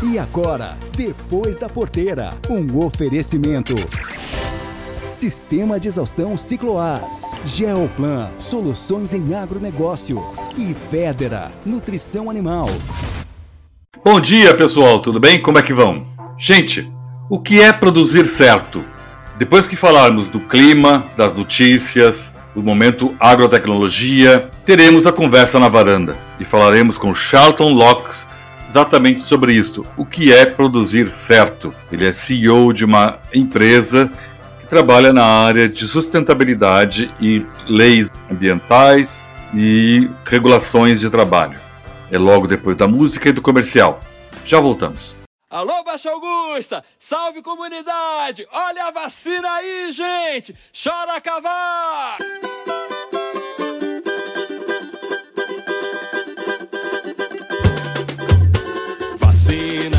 E agora, depois da porteira, um oferecimento. Sistema de exaustão Cicloar. Geoplan, soluções em agronegócio. E Federa, nutrição animal. Bom dia, pessoal, tudo bem? Como é que vão? Gente, o que é produzir certo? Depois que falarmos do clima, das notícias, do momento agrotecnologia, teremos a conversa na varanda e falaremos com Charlton Locks exatamente sobre isso. O que é produzir certo? Ele é CEO de uma empresa que trabalha na área de sustentabilidade e leis ambientais e regulações de trabalho. É logo depois da música e do comercial. Já voltamos. Alô, Baixa Augusta! Salve comunidade! Olha a vacina aí, gente! Chora cavar! Vacina,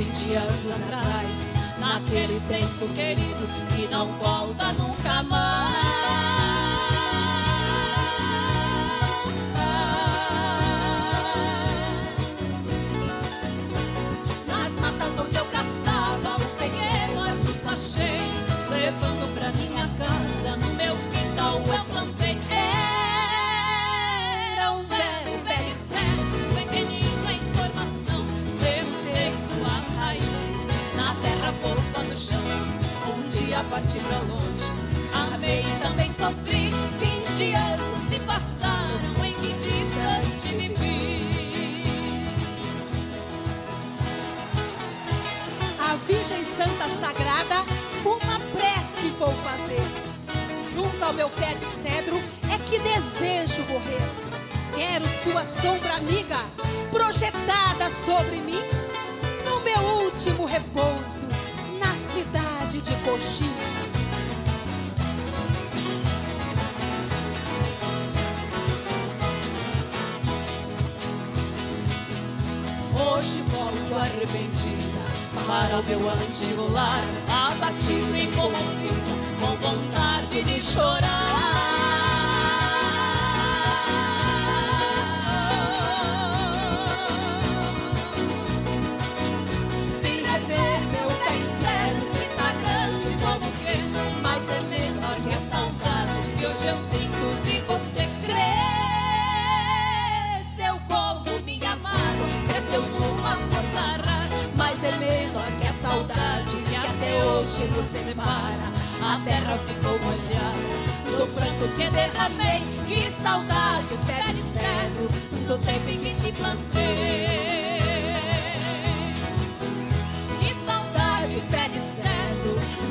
20 anos atrás. Naquele tempo querido que não volta nunca mais.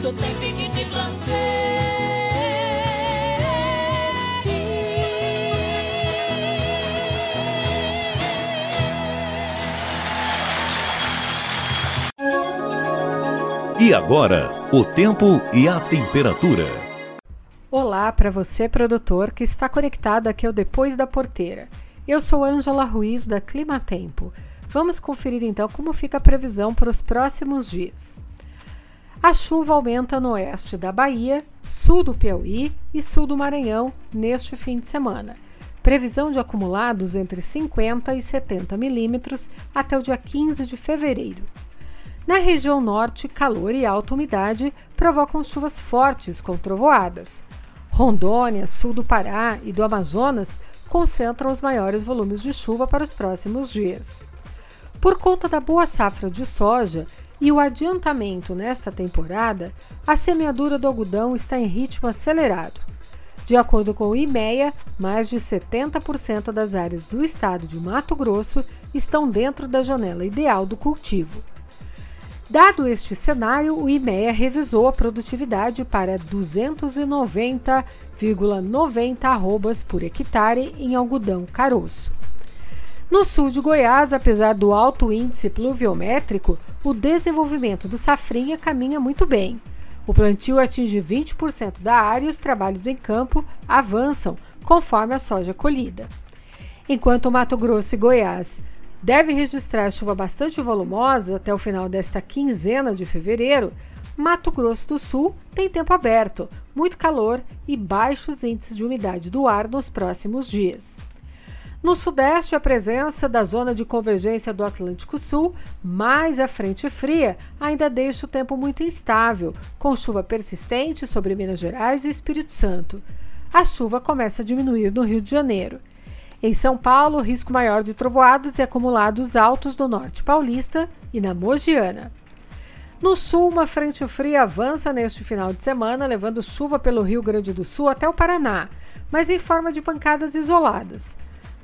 Do tempo em que te plantei. E agora, o tempo e a temperatura. Olá para você, produtor, que está conectado aqui ao Depois da Porteira. Eu sou Ângela Ruiz, da Climatempo. Vamos conferir então como fica a previsão para os próximos dias. A chuva aumenta no oeste da Bahia, sul do Piauí e sul do Maranhão neste fim de semana. Previsão de acumulados entre 50 e 70 milímetros até o dia 15 de fevereiro. Na região norte, calor e alta umidade provocam chuvas fortes com trovoadas. Rondônia, sul do Pará e do Amazonas concentram os maiores volumes de chuva para os próximos dias. Por conta da boa safra de soja e o adiantamento nesta temporada, a semeadura do algodão está em ritmo acelerado. De acordo com o IMEA, mais de 70% das áreas do estado de Mato Grosso estão dentro da janela ideal do cultivo. Dado este cenário, o IMEA revisou a produtividade para 290,90 arrobas por hectare em algodão caroço. No sul de Goiás, apesar do alto índice pluviométrico, o desenvolvimento do safrinha caminha muito bem. O plantio atinge 20% da área e os trabalhos em campo avançam conforme a soja colhida. Enquanto Mato Grosso e Goiás deve registrar chuva bastante volumosa até o final desta quinzena de fevereiro, Mato Grosso do Sul tem tempo aberto, muito calor e baixos índices de umidade do ar nos próximos dias. No Sudeste, a presença da zona de convergência do Atlântico Sul, mais a frente fria, ainda deixa o tempo muito instável, com chuva persistente sobre Minas Gerais e Espírito Santo. A chuva começa a diminuir no Rio de Janeiro. Em São Paulo, risco maior de trovoadas e acumulados altos do norte paulista e na Mogiana. No sul, uma frente fria avança neste final de semana, levando chuva pelo Rio Grande do Sul até o Paraná, mas em forma de pancadas isoladas.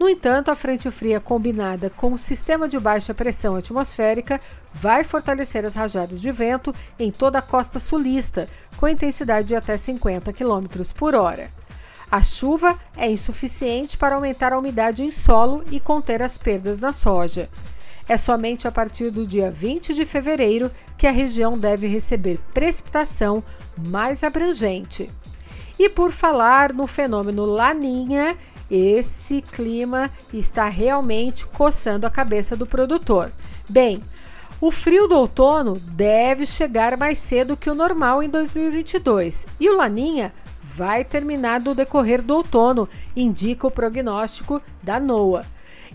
No entanto, a frente fria combinada com o sistema de baixa pressão atmosférica vai fortalecer as rajadas de vento em toda a costa sulista, com intensidade de até 50 km por hora. A chuva é insuficiente para aumentar a umidade em solo e conter as perdas na soja. É somente a partir do dia 20 de fevereiro que a região deve receber precipitação mais abrangente. E por falar no fenômeno Laninha, esse clima está realmente coçando a cabeça do produtor. Bem, o frio do outono deve chegar mais cedo que o normal em 2022 e o Laninha vai terminar no decorrer do outono, indica o prognóstico da NOAA.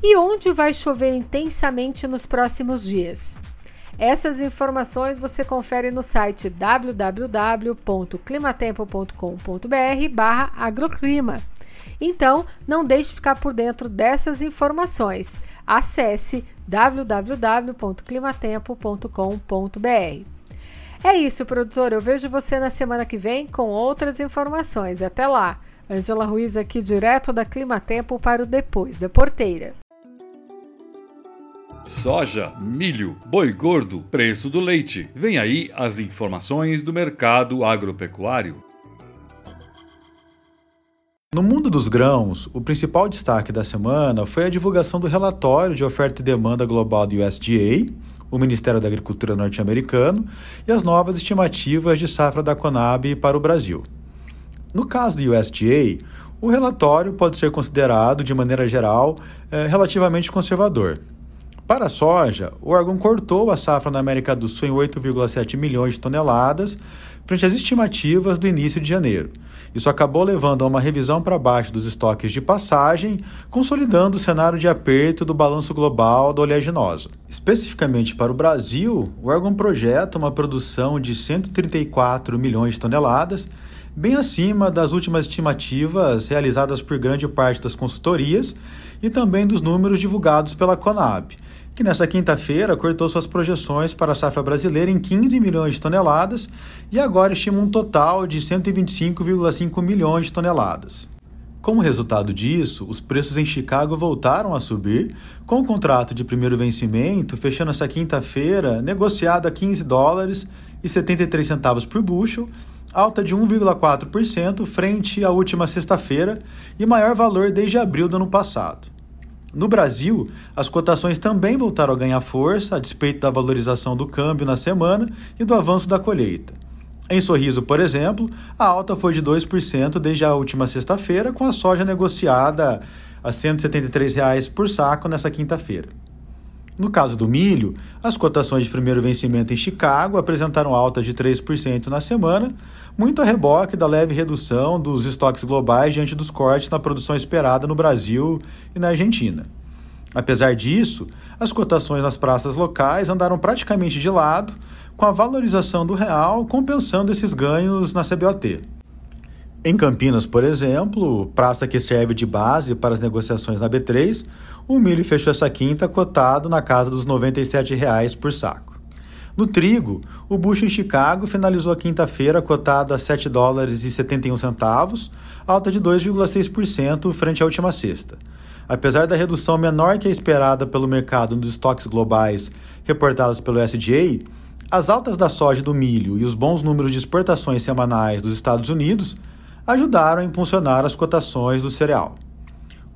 E onde vai chover intensamente nos próximos dias? Essas informações você confere no site www.climatempo.com.br/agroclima. Então, não deixe de ficar por dentro dessas informações. Acesse www.climatempo.com.br. É isso, produtor. Eu vejo você na semana que vem com outras informações. Até lá. Angela Ruiz aqui direto da Clima Tempo para o Depois da Porteira. Soja, milho, boi gordo, preço do leite. Vem aí as informações do mercado agropecuário. No mundo dos grãos, o principal destaque da semana foi a divulgação do relatório de oferta e demanda global do USDA, o Ministério da Agricultura norte-americano e as novas estimativas de safra da Conab para o Brasil. No caso do USDA, o relatório pode ser considerado, de maneira geral, é, relativamente conservador. Para a soja, o órgão cortou a safra na América do Sul em 8,7 milhões de toneladas, frente às estimativas do início de janeiro. Isso acabou levando a uma revisão para baixo dos estoques de passagem, consolidando o cenário de aperto do balanço global da oleaginosa. Especificamente para o Brasil, o órgão projeta uma produção de 134 milhões de toneladas, bem acima das últimas estimativas realizadas por grande parte das consultorias e também dos números divulgados pela Conab que nesta quinta-feira cortou suas projeções para a safra brasileira em 15 milhões de toneladas e agora estima um total de 125,5 milhões de toneladas. Como resultado disso, os preços em Chicago voltaram a subir, com o contrato de primeiro vencimento fechando esta quinta-feira negociado a 15 dólares e 73 centavos por bushel, alta de 1,4% frente à última sexta-feira e maior valor desde abril do ano passado. No Brasil, as cotações também voltaram a ganhar força, a despeito da valorização do câmbio na semana e do avanço da colheita. Em Sorriso, por exemplo, a alta foi de 2% desde a última sexta-feira, com a soja negociada a 173 reais por saco nessa quinta-feira. No caso do milho, as cotações de primeiro vencimento em Chicago apresentaram alta de 3% na semana, muito a reboque da leve redução dos estoques globais diante dos cortes na produção esperada no Brasil e na Argentina. Apesar disso, as cotações nas praças locais andaram praticamente de lado, com a valorização do real compensando esses ganhos na CBOT. Em Campinas, por exemplo, praça que serve de base para as negociações na B3, o milho fechou essa quinta cotado na casa dos R$ 97,00 por saco. No trigo, o bucho em Chicago finalizou a quinta-feira cotado a 7 dólares e 71 centavos, alta de 2,6% frente à última sexta. Apesar da redução menor que a esperada pelo mercado nos estoques globais reportados pelo SDA, as altas da soja e do milho e os bons números de exportações semanais dos Estados Unidos ajudaram a impulsionar as cotações do cereal.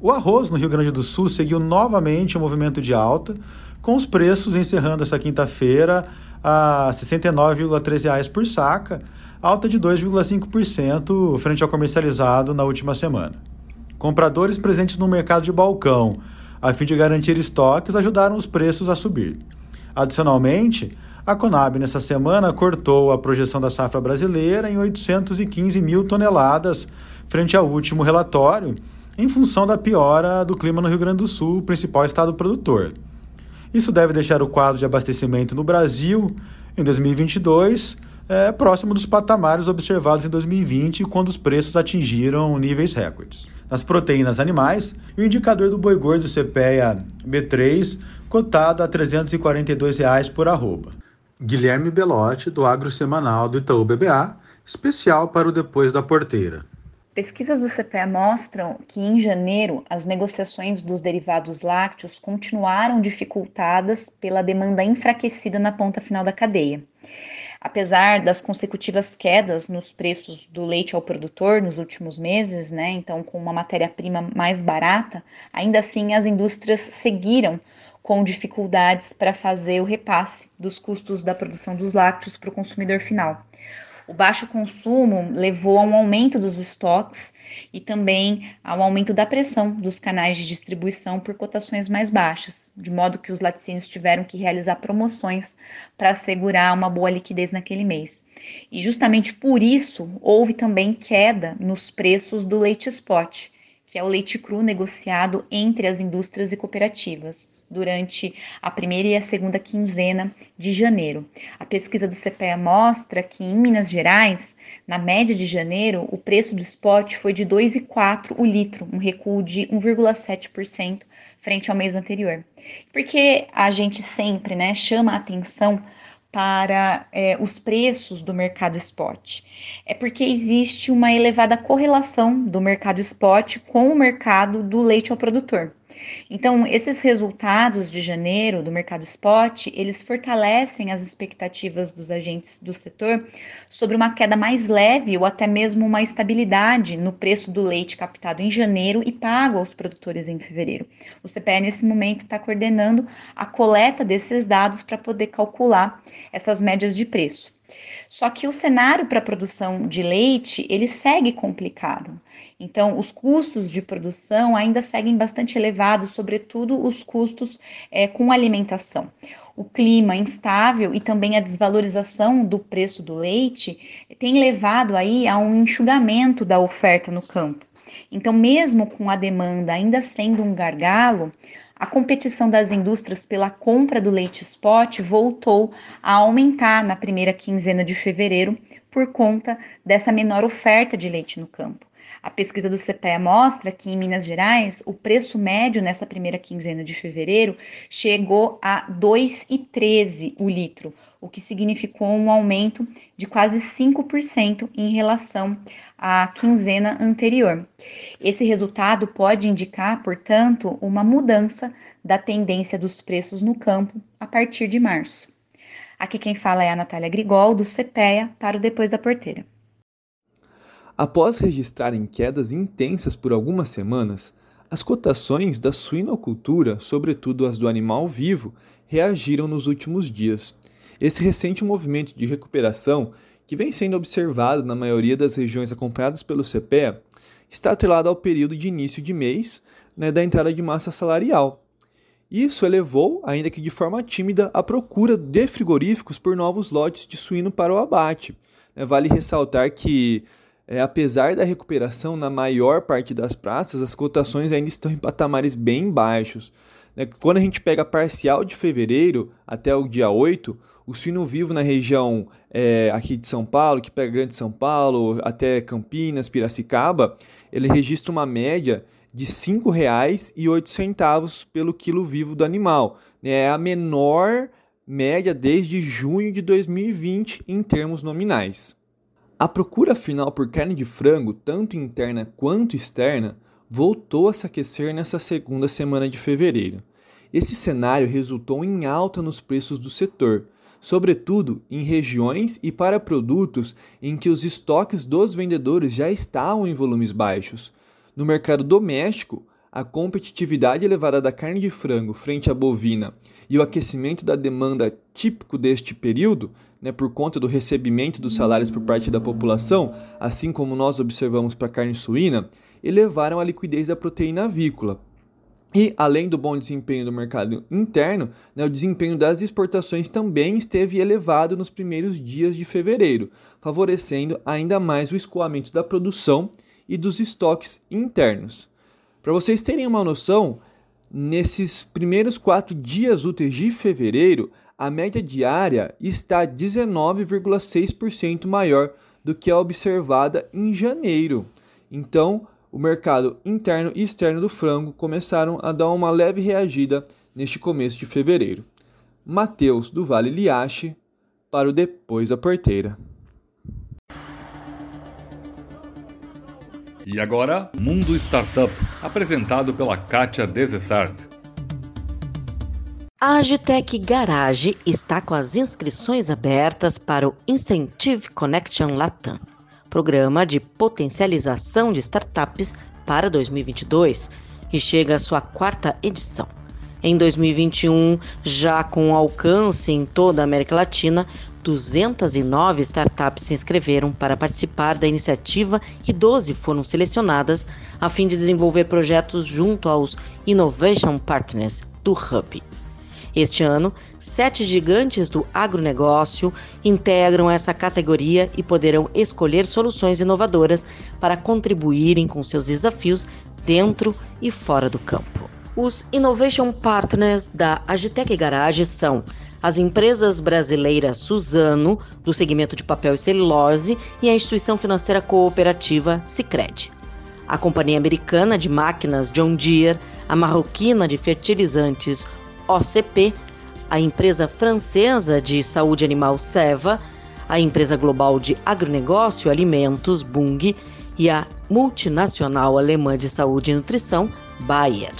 O arroz no Rio Grande do Sul seguiu novamente o um movimento de alta, com os preços encerrando essa quinta-feira a R$ 69,13 por saca, alta de 2,5% frente ao comercializado na última semana. Compradores presentes no mercado de balcão, a fim de garantir estoques, ajudaram os preços a subir. Adicionalmente, a Conab, nessa semana, cortou a projeção da safra brasileira em 815 mil toneladas, frente ao último relatório, em função da piora do clima no Rio Grande do Sul, principal estado produtor. Isso deve deixar o quadro de abastecimento no Brasil, em 2022, é, próximo dos patamares observados em 2020, quando os preços atingiram níveis recordes. Nas proteínas animais, o indicador do boi gordo CPEA B3, cotado a 342 reais por arroba. Guilherme Belotti, do Agro Semanal do Itaú BBA, especial para o Depois da Porteira. Pesquisas do CPE mostram que em janeiro as negociações dos derivados lácteos continuaram dificultadas pela demanda enfraquecida na ponta final da cadeia. Apesar das consecutivas quedas nos preços do leite ao produtor nos últimos meses, né, então com uma matéria-prima mais barata, ainda assim as indústrias seguiram com dificuldades para fazer o repasse dos custos da produção dos lácteos para o consumidor final. O baixo consumo levou a um aumento dos estoques e também ao aumento da pressão dos canais de distribuição por cotações mais baixas, de modo que os laticínios tiveram que realizar promoções para assegurar uma boa liquidez naquele mês. E justamente por isso houve também queda nos preços do leite spot, que é o leite cru negociado entre as indústrias e cooperativas durante a primeira e a segunda quinzena de janeiro. A pesquisa do CPEA mostra que em Minas Gerais, na média de janeiro, o preço do spot foi de 2,4 o litro, um recuo de 1,7% frente ao mês anterior. Porque a gente sempre né, chama a atenção para é, os preços do mercado spot? É porque existe uma elevada correlação do mercado spot com o mercado do leite ao produtor. Então, esses resultados de janeiro do mercado spot, eles fortalecem as expectativas dos agentes do setor sobre uma queda mais leve ou até mesmo uma estabilidade no preço do leite captado em janeiro e pago aos produtores em fevereiro. O CPE, nesse momento, está coordenando a coleta desses dados para poder calcular essas médias de preço. Só que o cenário para a produção de leite, ele segue complicado. Então, os custos de produção ainda seguem bastante elevados, sobretudo os custos é, com alimentação. O clima instável e também a desvalorização do preço do leite tem levado aí a um enxugamento da oferta no campo. Então, mesmo com a demanda ainda sendo um gargalo, a competição das indústrias pela compra do leite spot voltou a aumentar na primeira quinzena de fevereiro por conta dessa menor oferta de leite no campo. A pesquisa do CPEA mostra que em Minas Gerais, o preço médio nessa primeira quinzena de fevereiro chegou a R$ 2,13 o litro, o que significou um aumento de quase 5% em relação à quinzena anterior. Esse resultado pode indicar, portanto, uma mudança da tendência dos preços no campo a partir de março. Aqui quem fala é a Natália Grigol, do CPEA, para o Depois da Porteira. Após registrarem quedas intensas por algumas semanas, as cotações da suinocultura, sobretudo as do animal vivo, reagiram nos últimos dias. Esse recente movimento de recuperação, que vem sendo observado na maioria das regiões acompanhadas pelo CPEA, está atrelado ao período de início de mês né, da entrada de massa salarial. Isso elevou, ainda que de forma tímida, a procura de frigoríficos por novos lotes de suíno para o abate. É, vale ressaltar que, é, apesar da recuperação na maior parte das praças, as cotações ainda estão em patamares bem baixos. Né? Quando a gente pega parcial de fevereiro até o dia 8, o suíno vivo na região é, aqui de São Paulo, que pega Grande São Paulo, até Campinas, Piracicaba, ele registra uma média de R$ 5,08 pelo quilo vivo do animal. É a menor média desde junho de 2020 em termos nominais. A procura final por carne de frango, tanto interna quanto externa, voltou a se aquecer nessa segunda semana de fevereiro. Esse cenário resultou em alta nos preços do setor, sobretudo em regiões e para produtos em que os estoques dos vendedores já estavam em volumes baixos. No mercado doméstico, a competitividade elevada da carne de frango frente à bovina e o aquecimento da demanda típico deste período, né, por conta do recebimento dos salários por parte da população, assim como nós observamos para a carne suína, elevaram a liquidez da proteína avícola. E, além do bom desempenho do mercado interno, né, o desempenho das exportações também esteve elevado nos primeiros dias de fevereiro, favorecendo ainda mais o escoamento da produção e dos estoques internos. Para vocês terem uma noção, nesses primeiros quatro dias úteis de fevereiro, a média diária está 19,6% maior do que a observada em janeiro. Então, o mercado interno e externo do frango começaram a dar uma leve reagida neste começo de fevereiro. Mateus do Vale Liache para o Depois da Porteira. E agora, Mundo Startup, apresentado pela Kátia Desessart. A Agitec Garage está com as inscrições abertas para o Incentive Connection Latam, programa de potencialização de startups para 2022, e chega à sua quarta edição. Em 2021, já com alcance em toda a América Latina, 209 startups se inscreveram para participar da iniciativa e 12 foram selecionadas a fim de desenvolver projetos junto aos Innovation Partners do Hub. Este ano, sete gigantes do agronegócio integram essa categoria e poderão escolher soluções inovadoras para contribuírem com seus desafios dentro e fora do campo. Os Innovation Partners da Agitec Garage são as empresas brasileiras Suzano, do segmento de papel e celulose, e a instituição financeira cooperativa Sicredi. A companhia americana de máquinas John Deere, a marroquina de fertilizantes OCP, a empresa francesa de saúde animal Seva, a empresa global de agronegócio e alimentos Bung e a multinacional alemã de saúde e nutrição Bayer.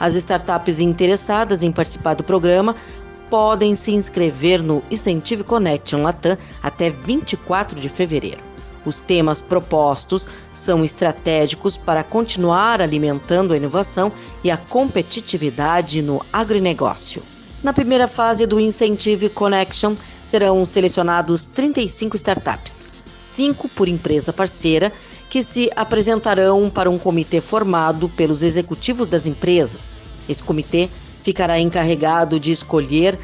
As startups interessadas em participar do programa podem se inscrever no Incentive Connection Latam até 24 de fevereiro. Os temas propostos são estratégicos para continuar alimentando a inovação e a competitividade no agronegócio. Na primeira fase do Incentive Connection, serão selecionados 35 startups, 5 por empresa parceira, que se apresentarão para um comitê formado pelos executivos das empresas. Esse comitê ficará encarregado de escolher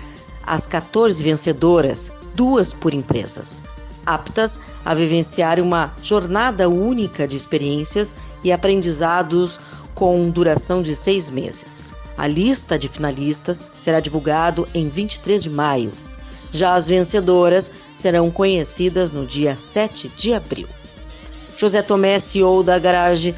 as 14 vencedoras, duas por empresas, aptas a vivenciar uma jornada única de experiências e aprendizados com duração de seis meses. A lista de finalistas será divulgado em 23 de maio. Já as vencedoras serão conhecidas no dia 7 de abril. José Tomé, CEO da Garage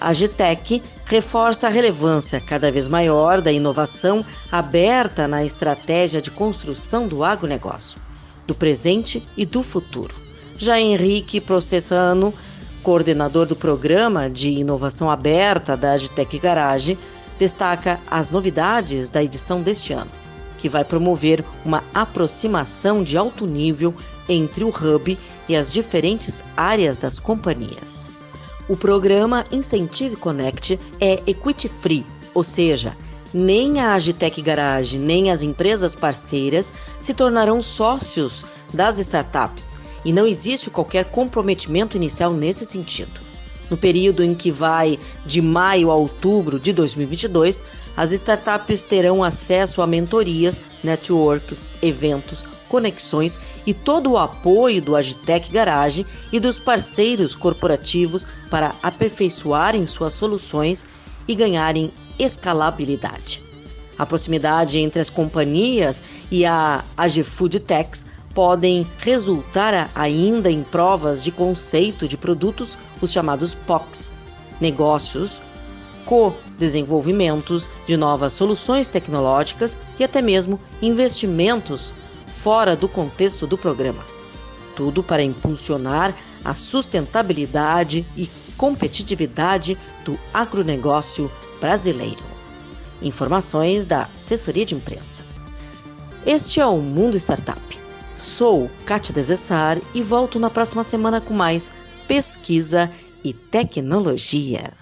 Agitec, reforça a relevância cada vez maior da inovação aberta na estratégia de construção do agronegócio, do presente e do futuro. Já Henrique Processano, coordenador do programa de inovação aberta da Agitec Garage, destaca as novidades da edição deste ano, que vai promover uma aproximação de alto nível entre o hub e as diferentes áreas das companhias. O programa Incentive Connect é equity free, ou seja, nem a Agitec Garage nem as empresas parceiras se tornarão sócios das startups e não existe qualquer comprometimento inicial nesse sentido. No período em que vai de maio a outubro de 2022, As startups terão acesso a mentorias, networks, eventos, conexões e todo o apoio do Agitec Garage e dos parceiros corporativos para aperfeiçoarem suas soluções e ganharem escalabilidade. A proximidade entre as companhias e a AgFood Techs podem resultar ainda em provas de conceito de produtos, os chamados POCs, negócios, co-desenvolvimentos de novas soluções tecnológicas e até mesmo investimentos fora do contexto do programa. Tudo para impulsionar a sustentabilidade e competitividade do agronegócio brasileiro. Informações da assessoria de imprensa. Este é o Mundo Startup. Sou Kátia Desessar e volto na próxima semana com mais pesquisa e tecnologia.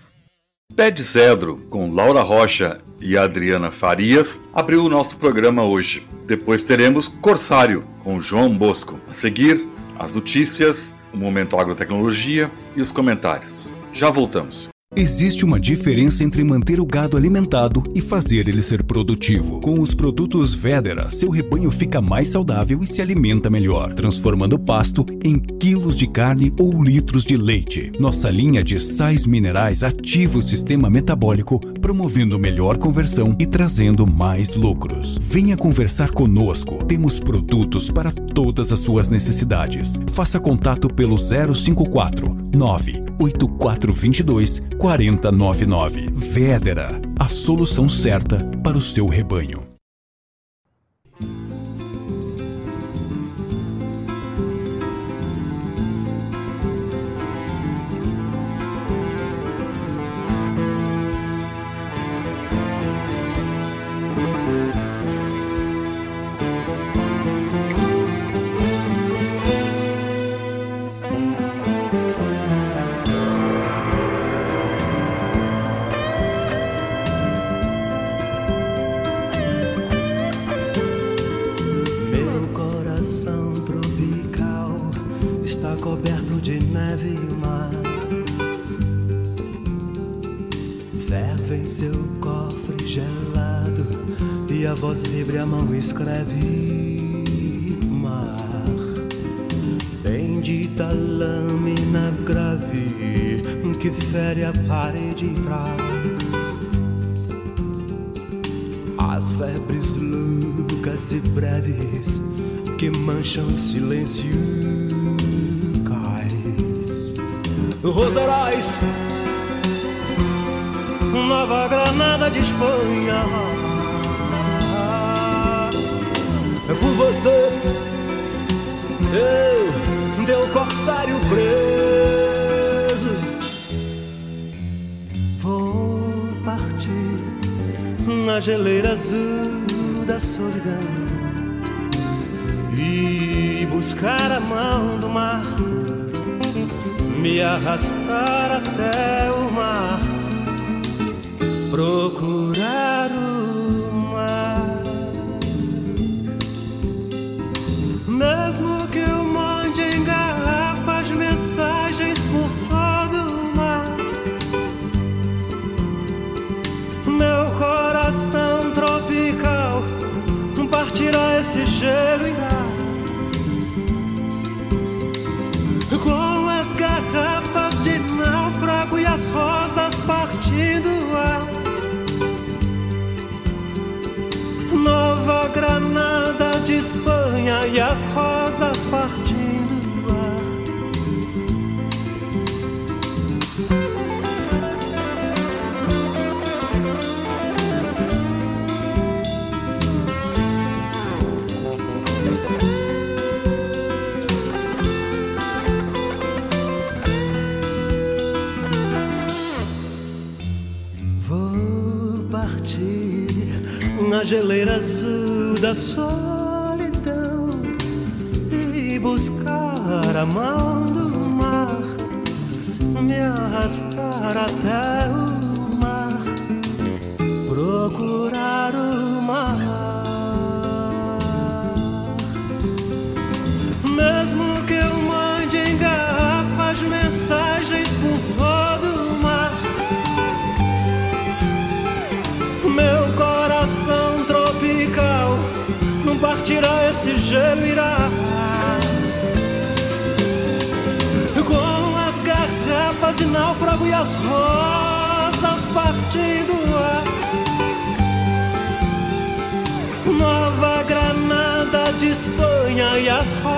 Pé de Cedro, com Laura Rocha e Adriana Farias, abriu o nosso programa hoje. Depois teremos Corsário, com João Bosco. A seguir, as notícias, o Momento Agrotecnologia e os comentários. Já voltamos. Existe uma diferença entre manter o gado alimentado e fazer ele ser produtivo. Com os produtos Vedera, seu rebanho fica mais saudável e se alimenta melhor, transformando o pasto em quilos de carne ou litros de leite. Nossa linha de sais minerais ativa o sistema metabólico, promovendo melhor conversão e trazendo mais lucros. Venha conversar conosco. Temos produtos para todas as suas necessidades. Faça contato pelo 054 98422 4099. Vedera, a solução certa para o seu rebanho. E mais. Ferve em seu cofre gelado e a voz vibra a mão escreve mar. Bendita lâmina grave que fere a parede de trás. As febres loucas e breves que mancham o silêncio. Rosarais, Nova Granada de Espanha. É por você, eu, teu corsário preso. Vou partir na geleira azul da solidão e buscar a mão do mar, me arrastar até o mar, procurar e as rosas partindo o ar. Vou partir na geleira azul da solidão para o mar, procurar o mar. Mesmo que eu mande em garrafas mensagens por todo o mar, meu coração tropical não partirá, esse gelo irá. de náufrago e as rodas partindo ar. Nova Granada de Espanha e as rosas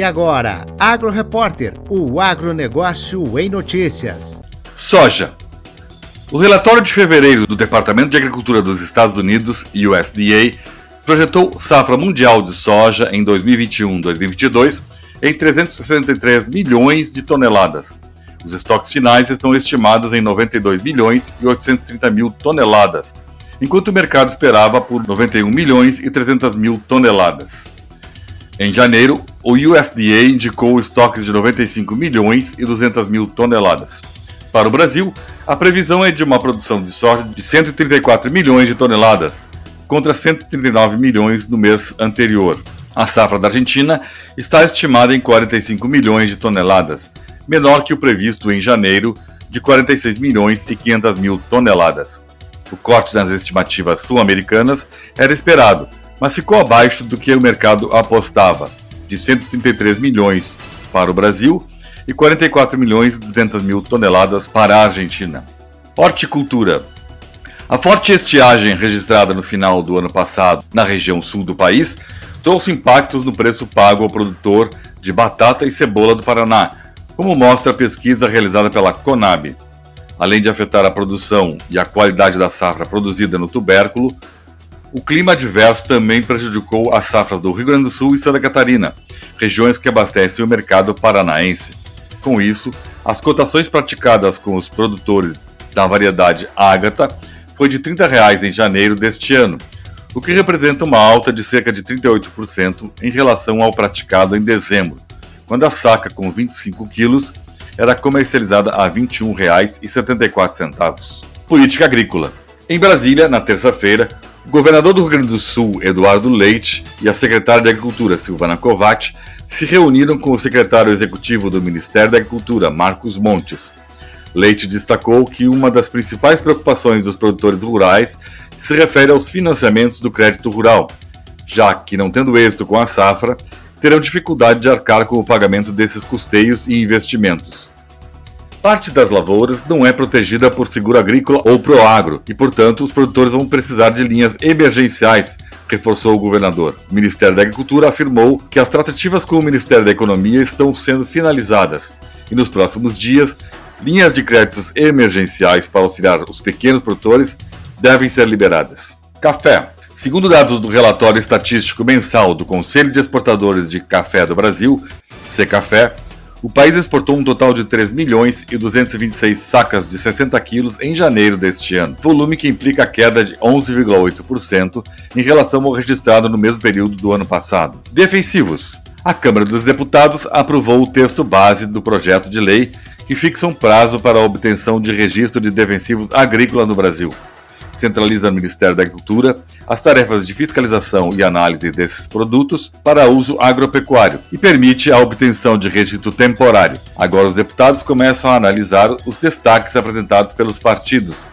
E agora, Agro Repórter, o agronegócio em notícias. Soja. O relatório de fevereiro do Departamento de Agricultura dos Estados Unidos, USDA, projetou safra mundial de soja em 2021-2022 em 363 milhões de toneladas. Os estoques finais estão estimados em 92 milhões e 830 mil toneladas, enquanto o mercado esperava por 91 milhões e 300 mil toneladas. Em janeiro, o USDA indicou estoques de 95 milhões e 200 mil toneladas. Para o Brasil, a previsão é de uma produção de soja de 134 milhões de toneladas, contra 139 milhões no mês anterior. A safra da Argentina está estimada em 45 milhões de toneladas, menor que o previsto em janeiro, de 46 milhões e 500 mil toneladas. O corte nas estimativas sul-americanas era esperado, mas ficou abaixo do que o mercado apostava, de 133 milhões para o Brasil e 44 milhões e 200 mil toneladas para a Argentina. Horticultura. A forte estiagem registrada no final do ano passado na região sul do país trouxe impactos no preço pago ao produtor de batata e cebola do Paraná, como mostra a pesquisa realizada pela Conab. Além de afetar a produção e a qualidade da safra produzida no tubérculo, o clima adverso também prejudicou a safra do Rio Grande do Sul e Santa Catarina, regiões que abastecem o mercado paranaense. Com isso, as cotações praticadas com os produtores da variedade Ágata foi de 30 reais em janeiro deste ano, o que representa uma alta de cerca de 38% em relação ao praticado em dezembro, quando a saca com 25 quilos era comercializada a R$ 21,74. Política agrícola. Em Brasília, na terça-feira, o governador do Rio Grande do Sul, Eduardo Leite, e a secretária de Agricultura, Silvana Kovac, se reuniram com o secretário executivo do Ministério da Agricultura, Marcos Montes. Leite destacou que uma das principais preocupações dos produtores rurais se refere aos financiamentos do crédito rural, já que, não tendo êxito com a safra, terão dificuldade de arcar com o pagamento desses custeios e investimentos. Parte das lavouras não é protegida por seguro agrícola ou proagro e, portanto, os produtores vão precisar de linhas emergenciais, reforçou o governador. O Ministério da Agricultura afirmou que as tratativas com o Ministério da Economia estão sendo finalizadas e, nos próximos dias, linhas de créditos emergenciais para auxiliar os pequenos produtores devem ser liberadas. Café. Segundo dados do relatório estatístico mensal do Conselho de Exportadores de Café do Brasil, Secafé, o país exportou um total de 3 milhões e 226 sacas de 60 quilos em janeiro deste ano, volume que implica queda de 11,8% em relação ao registrado no mesmo período do ano passado. Defensivos. A Câmara dos Deputados aprovou o texto base do projeto de lei que fixa um prazo para a obtenção de registro de defensivos agrícolas no Brasil. Centraliza no Ministério da Agricultura as tarefas de fiscalização e análise desses produtos para uso agropecuário e permite a obtenção de registro temporário. Agora os deputados começam a analisar os destaques apresentados pelos partidos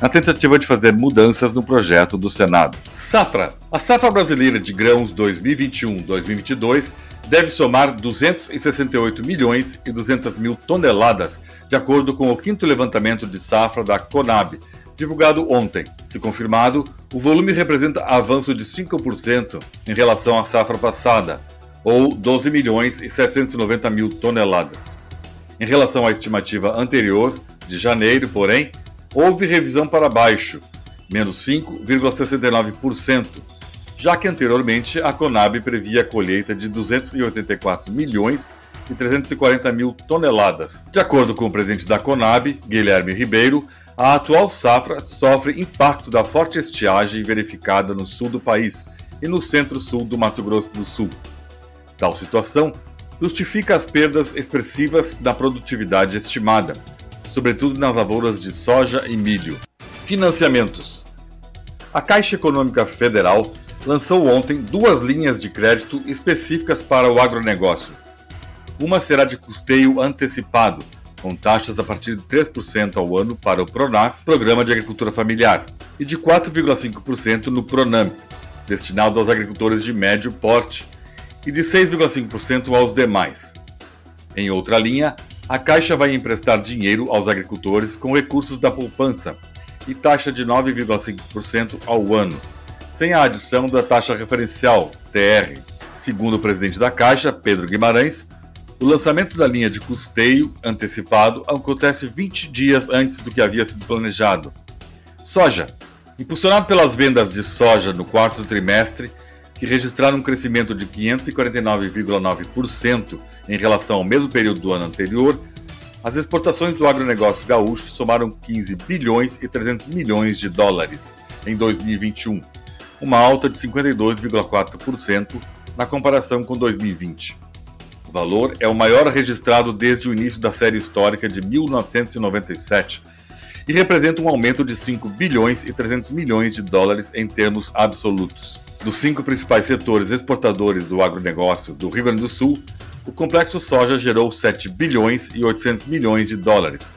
na tentativa de fazer mudanças no projeto do Senado. Safra. A safra brasileira de grãos 2021-2022 deve somar 268 milhões e 200 mil toneladas, de acordo com o quinto levantamento de safra da Conab, divulgado ontem. Se confirmado, o volume representa avanço de 5% em relação à safra passada, ou 12 milhões e 790 mil toneladas. Em relação à estimativa anterior, de janeiro, porém, houve revisão para baixo, menos 5,69%, já que anteriormente a Conab previa a colheita de 284 milhões e 340 mil toneladas. De acordo com o presidente da Conab, Guilherme Ribeiro, a atual safra sofre impacto da forte estiagem verificada no sul do país e no centro-sul do Mato Grosso do Sul. Tal situação justifica as perdas expressivas da produtividade estimada, sobretudo nas lavouras de soja e milho. Financiamentos. A Caixa Econômica Federal lançou ontem duas linhas de crédito específicas para o agronegócio. Uma será de custeio antecipado, com taxas a partir de 3% ao ano para o PRONAF, Programa de Agricultura Familiar, e de 4,5% no PRONAMP, destinado aos agricultores de médio porte, e de 6,5% aos demais. Em outra linha, a Caixa vai emprestar dinheiro aos agricultores com recursos da poupança e taxa de 9,5% ao ano, sem a adição da taxa referencial, TR. Segundo o presidente da Caixa, Pedro Guimarães, o lançamento da linha de custeio antecipado acontece 20 dias antes do que havia sido planejado. Soja. Impulsionado pelas vendas de soja no quarto trimestre, que registraram um crescimento de 549,9% em relação ao mesmo período do ano anterior, as exportações do agronegócio gaúcho somaram 15 bilhões e 300 milhões de dólares em 2021, uma alta de 52,4% na comparação com 2020 valor é o maior registrado desde o início da série histórica de 1997 e representa um aumento de 5 bilhões e 300 milhões de dólares em termos absolutos. Dos cinco principais setores exportadores do agronegócio do Rio Grande do Sul, o complexo soja gerou 7 bilhões e 800 milhões de dólares.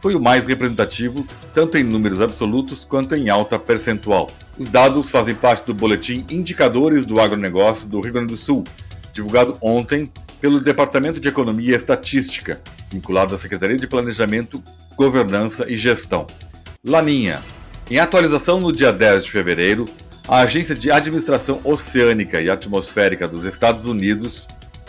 Foi o mais representativo, tanto em números absolutos quanto em alta percentual. Os dados fazem parte do boletim Indicadores do Agronegócio do Rio Grande do Sul, divulgado ontem pelo Departamento de Economia e Estatística, vinculado à Secretaria de Planejamento, Governança e Gestão. Laninha. Em atualização no dia 10 de fevereiro, a Agência de Administração Oceânica e Atmosférica dos Estados Unidos,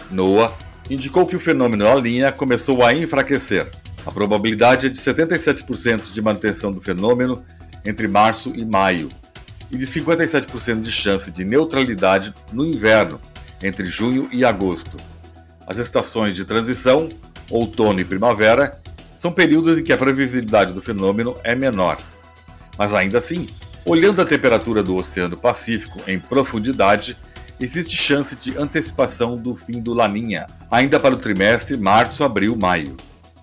NOAA, indicou que o fenômeno Laninha começou a enfraquecer. A probabilidade é de 77% de manutenção do fenômeno entre março e maio e de 57% de chance de neutralidade no inverno, entre junho e agosto. As estações de transição, outono e primavera, são períodos em que a previsibilidade do fenômeno é menor. Mas ainda assim, olhando a temperatura do Oceano Pacífico em profundidade, existe chance de antecipação do fim do Laninha, ainda para o trimestre março-abril-maio.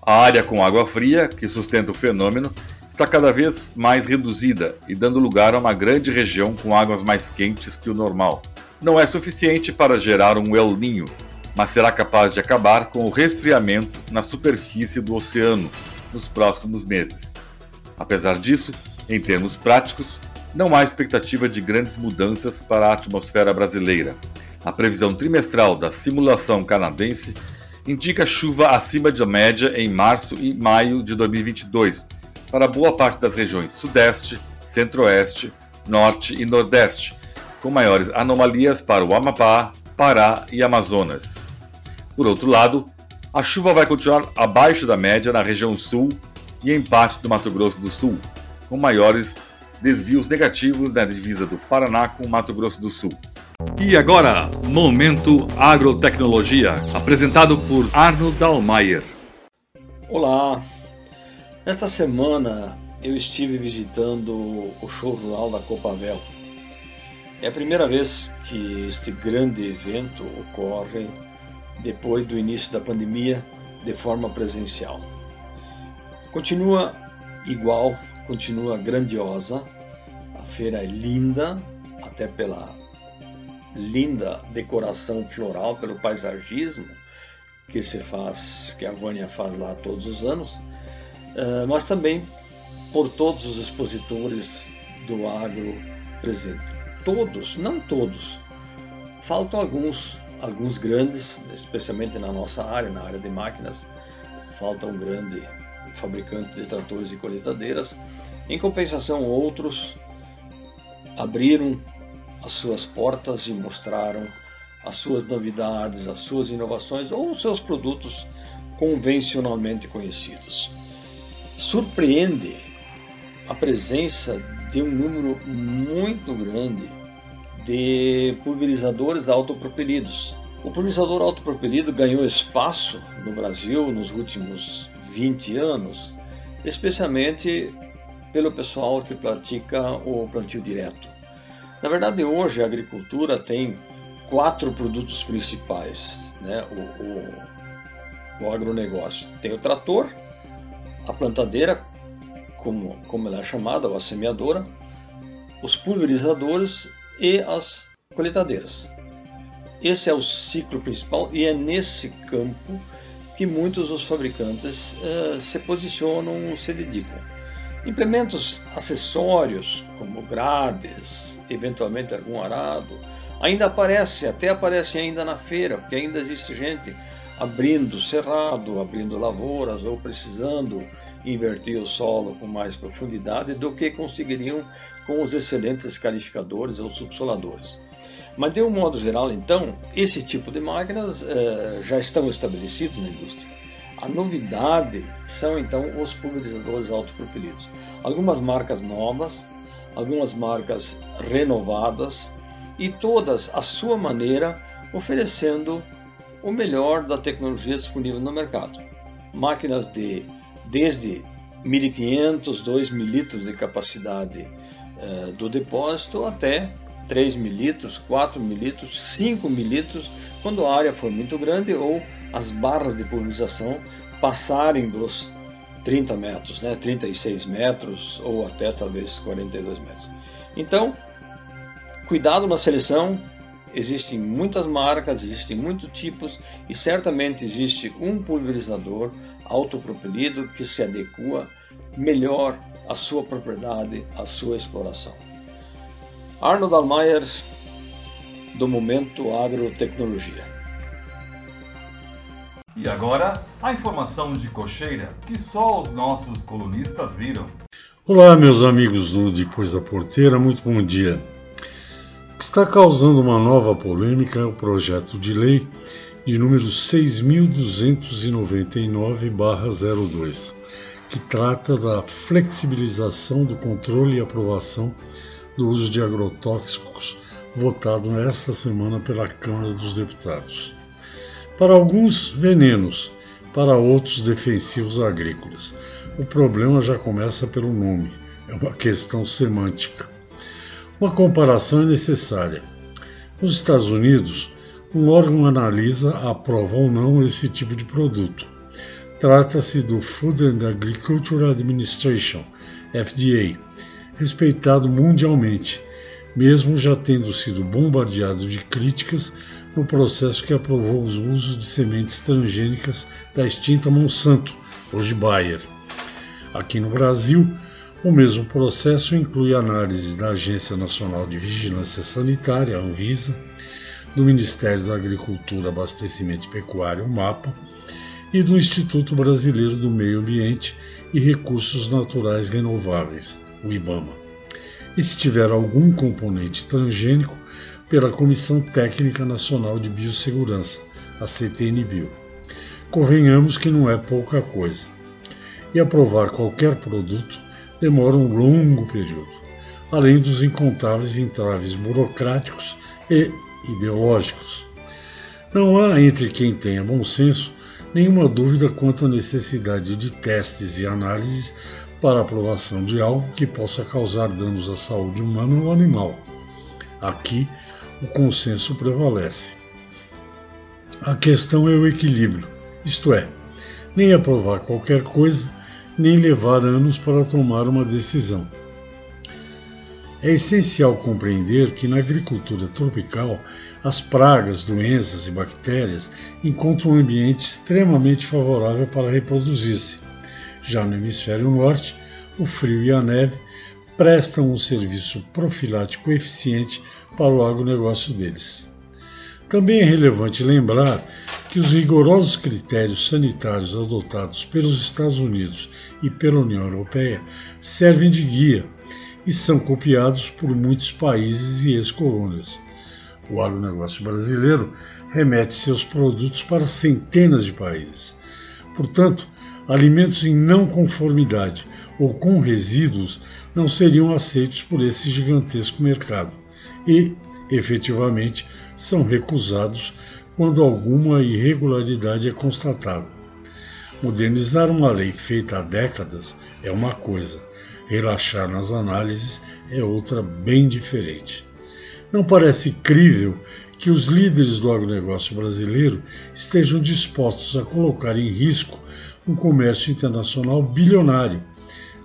A área com água fria, que sustenta o fenômeno, está cada vez mais reduzida e dando lugar a uma grande região com águas mais quentes que o normal. Não é suficiente para gerar um El Ninho, mas será capaz de acabar com o resfriamento na superfície do oceano nos próximos meses. Apesar disso, em termos práticos, não há expectativa de grandes mudanças para a atmosfera brasileira. A previsão trimestral da simulação canadense indica chuva acima da média em março e maio de 2022 para boa parte das regiões Sudeste, Centro-Oeste, Norte e Nordeste, com maiores anomalias para o Amapá, Pará e Amazonas. Por outro lado, a chuva vai continuar abaixo da média na região sul e em parte do Mato Grosso do Sul, com maiores desvios negativos na divisa do Paraná com o Mato Grosso do Sul. E agora, Momento Agrotecnologia, apresentado por Arno Dalmayer. Olá! Nesta semana eu estive visitando o show da Copavel. É a primeira vez que este grande evento ocorre depois do início da pandemia de forma presencial. Continua igual, continua grandiosa, feira é linda, até pela linda decoração floral, pelo paisagismo que se faz, que a Vânia faz lá todos os anos, uh, mas também por todos os expositores do agro presente. Todos, não todos, faltam alguns, alguns grandes, especialmente na nossa área, na área de máquinas, falta um grande fabricante de tratores e colheitadeiras. Em compensação, outros abriram as suas portas e mostraram as suas novidades, as suas inovações ou os seus produtos convencionalmente conhecidos. Surpreende a presença de um número muito grande de pulverizadores autopropelidos. O pulverizador autopropelido ganhou espaço no Brasil nos últimos 20 anos, especialmente pelo pessoal que pratica o plantio direto. Na verdade, hoje a agricultura tem quatro produtos principais, né? o, o, o agronegócio. Tem o trator, a plantadeira, como, como ela é chamada, ou a semeadora, os pulverizadores e as coletadeiras. Esse é o ciclo principal e é nesse campo que muitos dos fabricantes uh, se posicionam, se dedicam. Implementos acessórios como grades, eventualmente algum arado, ainda aparece, até aparece ainda na feira, porque ainda existe gente abrindo cerrado, abrindo lavouras ou precisando invertir o solo com mais profundidade do que conseguiriam com os excelentes calificadores ou subsoladores. Mas de um modo geral, então, esse tipo de máquinas eh, já estão estabelecidos na indústria. A novidade são então os pulverizadores autopropelidos. Algumas marcas novas, algumas marcas renovadas e todas à sua maneira oferecendo o melhor da tecnologia disponível no mercado. Máquinas de desde 1.500, 2.000 litros de capacidade eh, do depósito até 3 mil litros, 4 mil litros, 5 mil litros, quando a área for muito grande ou as barras de pulverização passarem dos 30 metros, né, 36 metros ou até talvez 42 metros. Então, cuidado na seleção, existem muitas marcas, existem muitos tipos e certamente existe um pulverizador autopropelido que se adequa melhor à sua propriedade, à sua exploração. Arnold Almayer, do Momento Agrotecnologia. E agora, a informação de cocheira que só os nossos colunistas viram. Olá, meus amigos do Depois da Porteira, muito bom dia. O que está causando uma nova polêmica é o projeto de lei de número 6.299-02, que trata da flexibilização do controle e aprovação do uso de agrotóxicos, votado nesta semana pela Câmara dos Deputados. Para alguns, venenos, para outros, defensivos agrícolas. O problema já começa pelo nome, é uma questão semântica. Uma comparação é necessária. Nos Estados Unidos, um órgão analisa, aprova ou não esse tipo de produto. Trata-se do Food and Agriculture Administration, FDA, respeitado mundialmente, mesmo já tendo sido bombardeado de críticas no processo que aprovou os usos de sementes transgênicas da extinta Monsanto, hoje Bayer. Aqui no Brasil, o mesmo processo inclui análise da Agência Nacional de Vigilância Sanitária, Anvisa, do Ministério da Agricultura, Abastecimento e Pecuária, o MAPA, e do Instituto Brasileiro do Meio Ambiente e Recursos Naturais Renováveis, o IBAMA. E se tiver algum componente transgênico, pela Comissão Técnica Nacional de Biossegurança, a CTNBio. Convenhamos que não é pouca coisa. E aprovar qualquer produto demora um longo período, além dos incontáveis entraves burocráticos e ideológicos. Não há entre quem tenha bom senso nenhuma dúvida quanto à necessidade de testes e análises para aprovação de algo que possa causar danos à saúde humana ou animal. Aqui, o consenso prevalece. A questão é o equilíbrio, isto é, nem aprovar qualquer coisa, nem levar anos para tomar uma decisão. É essencial compreender que na agricultura tropical as pragas, doenças e bactérias encontram um ambiente extremamente favorável para reproduzir-se. Já no hemisfério norte, o frio e a neve prestam um serviço profilático eficiente para o agronegócio deles. Também é relevante lembrar que os rigorosos critérios sanitários adotados pelos Estados Unidos e pela União Europeia servem de guia e são copiados por muitos países e ex-colônias. O agronegócio brasileiro remete seus produtos para centenas de países. Portanto, alimentos em não conformidade ou com resíduos não seriam aceitos por esse gigantesco mercado e, efetivamente, são recusados quando alguma irregularidade é constatada. Modernizar uma lei feita há décadas é uma coisa, relaxar nas análises é outra bem diferente. Não parece crível que os líderes do agronegócio brasileiro estejam dispostos a colocar em risco um comércio internacional bilionário,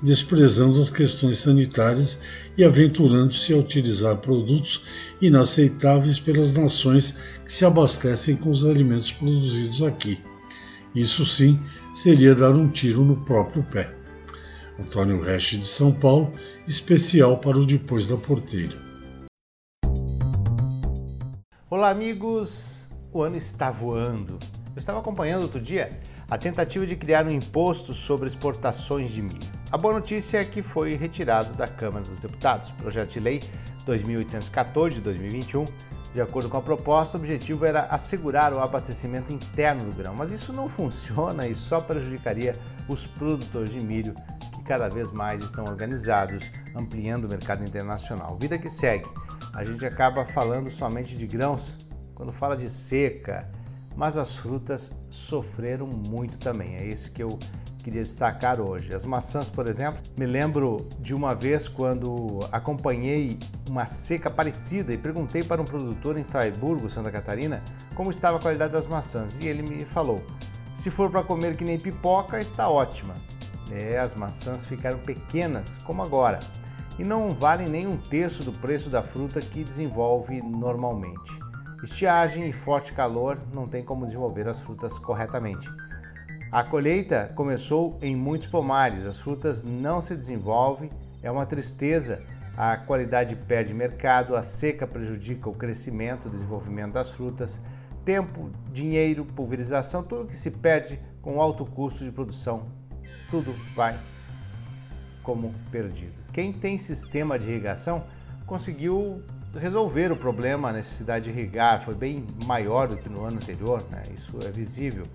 desprezando as questões sanitárias e aventurando-se a utilizar produtos inaceitáveis pelas nações que se abastecem com os alimentos produzidos aqui. Isso sim seria dar um tiro no próprio pé. Antônio Resch de São Paulo, especial para o Depois da Porteira. Olá, amigos! O ano está voando. Eu estava acompanhando outro dia a tentativa de criar um imposto sobre exportações de milho. A boa notícia é que foi retirado da Câmara dos Deputados. O projeto de lei 2814 de 2021, de acordo com a proposta, o objetivo era assegurar o abastecimento interno do grão, mas isso não funciona e só prejudicaria os produtores de milho cada vez mais estão organizados, ampliando o mercado internacional. Vida que segue. A gente acaba falando somente de grãos quando fala de seca, mas as frutas sofreram muito também. É isso que eu queria destacar hoje. As maçãs, por exemplo, me lembro de uma vez quando acompanhei uma seca parecida e perguntei para um produtor em Freiburgo, Santa Catarina, como estava a qualidade das maçãs e ele me falou: se for para comer que nem pipoca, está ótima. É, as maçãs ficaram pequenas, como agora, e não valem nem um terço do preço da fruta que desenvolve normalmente. Estiagem e forte calor não tem como desenvolver as frutas corretamente. A colheita começou em muitos pomares, as frutas não se desenvolvem, é uma tristeza. A qualidade perde mercado, a seca prejudica o crescimento, o desenvolvimento das frutas, tempo, dinheiro, pulverização, tudo que se perde com alto custo de produção, tudo vai como perdido. Quem tem sistema de irrigação conseguiu resolver o problema, a necessidade de irrigar foi bem maior do que no ano anterior, né? isso é visível.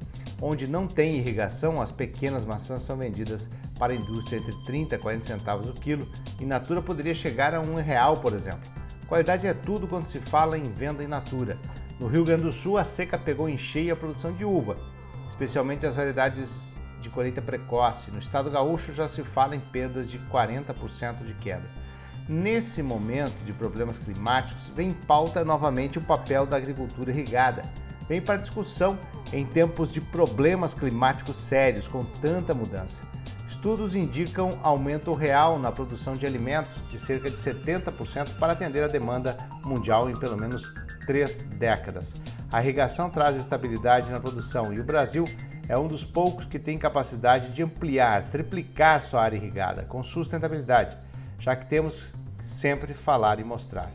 Onde não tem irrigação, as pequenas maçãs são vendidas para a indústria entre 30 e 40 centavos o quilo, e natura poderia chegar a um real, por exemplo. Qualidade é tudo quando se fala em venda in natura. No Rio Grande do Sul, a seca pegou em cheio a produção de uva, especialmente as variedades de colheita precoce. No estado gaúcho já se fala em perdas de 40% de queda. Nesse momento de problemas climáticos, vem em pauta novamente o papel da agricultura irrigada. Vem para discussão em tempos de problemas climáticos sérios, com tanta mudança. Estudos indicam aumento real na produção de alimentos de cerca de 70% para atender a demanda mundial em pelo menos três décadas. A irrigação traz estabilidade na produção e o Brasil é um dos poucos que tem capacidade de ampliar, triplicar sua área irrigada com sustentabilidade, já que temos sempre falar e mostrar.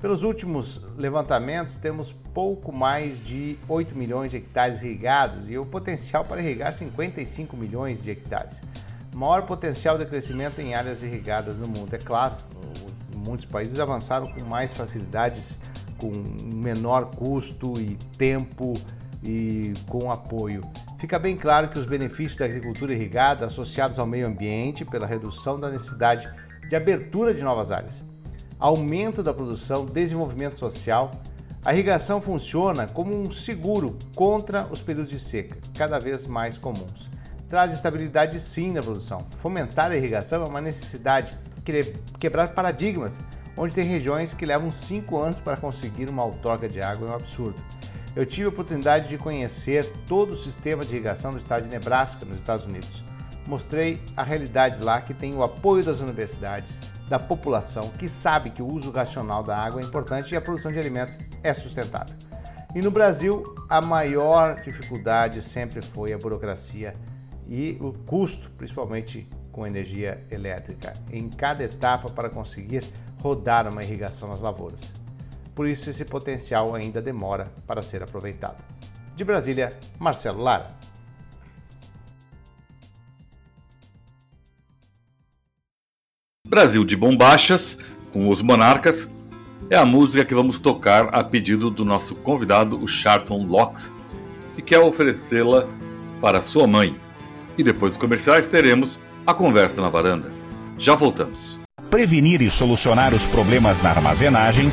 Pelos últimos levantamentos, temos pouco mais de 8 milhões de hectares irrigados e o potencial para irrigar 55 milhões de hectares. Maior potencial de crescimento em áreas irrigadas no mundo. É claro, muitos países avançaram com mais facilidades, com menor custo e tempo e com apoio. Fica bem claro que os benefícios da agricultura irrigada associados ao meio ambiente pela redução da necessidade de abertura de novas áreas, aumento da produção, desenvolvimento social. A irrigação funciona como um seguro contra os períodos de seca, cada vez mais comuns. Traz estabilidade sim na produção. Fomentar a irrigação é uma necessidade, quebrar paradigmas, onde tem regiões que levam cinco anos para conseguir uma outorga de água, é um absurdo. Eu tive a oportunidade de conhecer todo o sistema de irrigação do estado de Nebraska, nos Estados Unidos mostrei a realidade lá que tem o apoio das universidades, da população que sabe que o uso racional da água é importante e a produção de alimentos é sustentável. E no Brasil, a maior dificuldade sempre foi a burocracia e o custo, principalmente com energia elétrica, em cada etapa para conseguir rodar uma irrigação nas lavouras. Por isso, esse potencial ainda demora para ser aproveitado. De Brasília, Marcelo Lara. Brasil de Bombachas, com os Monarcas, é a música que vamos tocar a pedido do nosso convidado, o Charlton Locks, e quer oferecê-la para sua mãe. E depois dos comerciais teremos a conversa na varanda. Já voltamos. Prevenir e solucionar os problemas na armazenagem,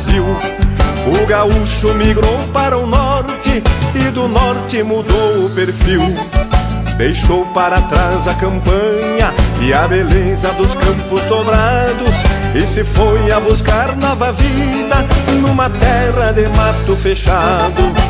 Brasil, o gaúcho migrou para o norte e do norte mudou o perfil. Deixou para trás a campanha e a beleza dos campos dobrados e se foi a buscar nova vida numa terra de mato fechado.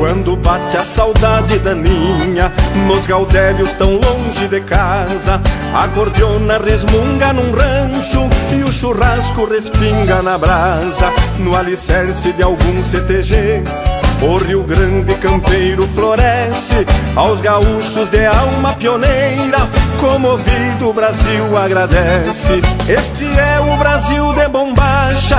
Quando bate a saudade daninha Nos gaudérios tão longe de casa A cordiona resmunga num rancho E o churrasco respinga na brasa No alicerce de algum CTG o Rio Grande campeiro floresce aos gaúchos de alma pioneira. Comovido o Brasil agradece. Este é o Brasil de bombacha,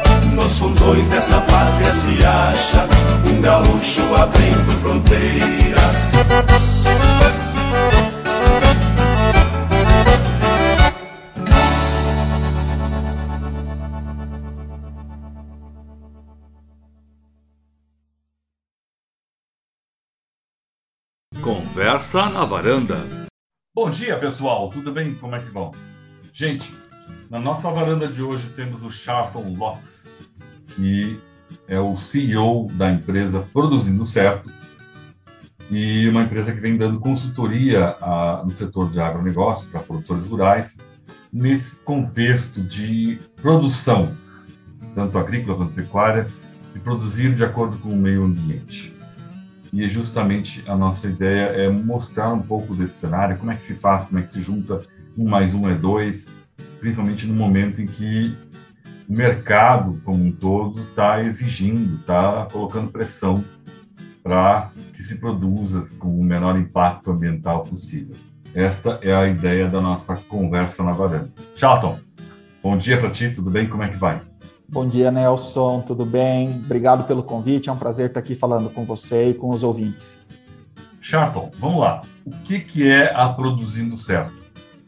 Nos fundões desta pátria se acha um gaúcho abrindo fronteiras. Conversa na varanda. Bom dia, pessoal. Tudo bem? Como é que vão? Gente, na nossa varanda de hoje temos o Charlton Locks, que é o CEO da empresa Produzindo Certo, e uma empresa que vem dando consultoria a, no setor de agronegócio para produtores rurais, nesse contexto de produção, tanto agrícola quanto pecuária, e produzir de acordo com o meio ambiente. E justamente a nossa ideia é mostrar um pouco desse cenário, como é que se faz, como é que se junta um mais um é dois, principalmente no momento em que o mercado como um todo está exigindo, está colocando pressão para que se produza com o menor impacto ambiental possível. Esta é a ideia da nossa conversa na varanda. Charlton, bom dia para ti, tudo bem? Como é que vai? Bom dia, Nelson, tudo bem? Obrigado pelo convite, é um prazer estar aqui falando com você e com os ouvintes. Charlton, vamos lá. O que, que é a Produzindo Certo,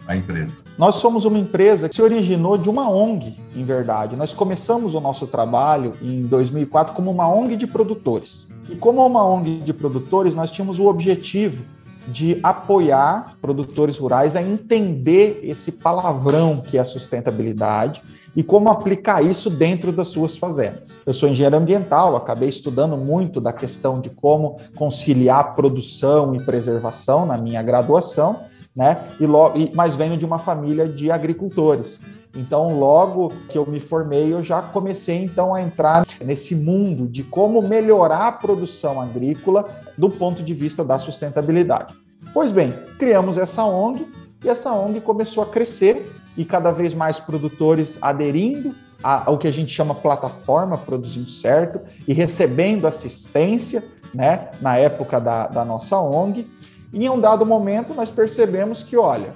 a empresa? Nós somos uma empresa que se originou de uma ONG, em verdade. Nós começamos o nosso trabalho em 2004 como uma ONG de produtores. E como uma ONG de produtores, nós tínhamos o objetivo de apoiar produtores rurais a entender esse palavrão que é a sustentabilidade e como aplicar isso dentro das suas fazendas. Eu sou engenheiro ambiental, acabei estudando muito da questão de como conciliar produção e preservação na minha graduação, né? E logo, mas venho de uma família de agricultores. Então, logo que eu me formei, eu já comecei então a entrar nesse mundo de como melhorar a produção agrícola do ponto de vista da sustentabilidade. Pois bem, criamos essa ONG e essa ONG começou a crescer e cada vez mais produtores aderindo ao que a gente chama plataforma Produzindo Certo e recebendo assistência né, na época da, da nossa ONG. E em um dado momento nós percebemos que, olha,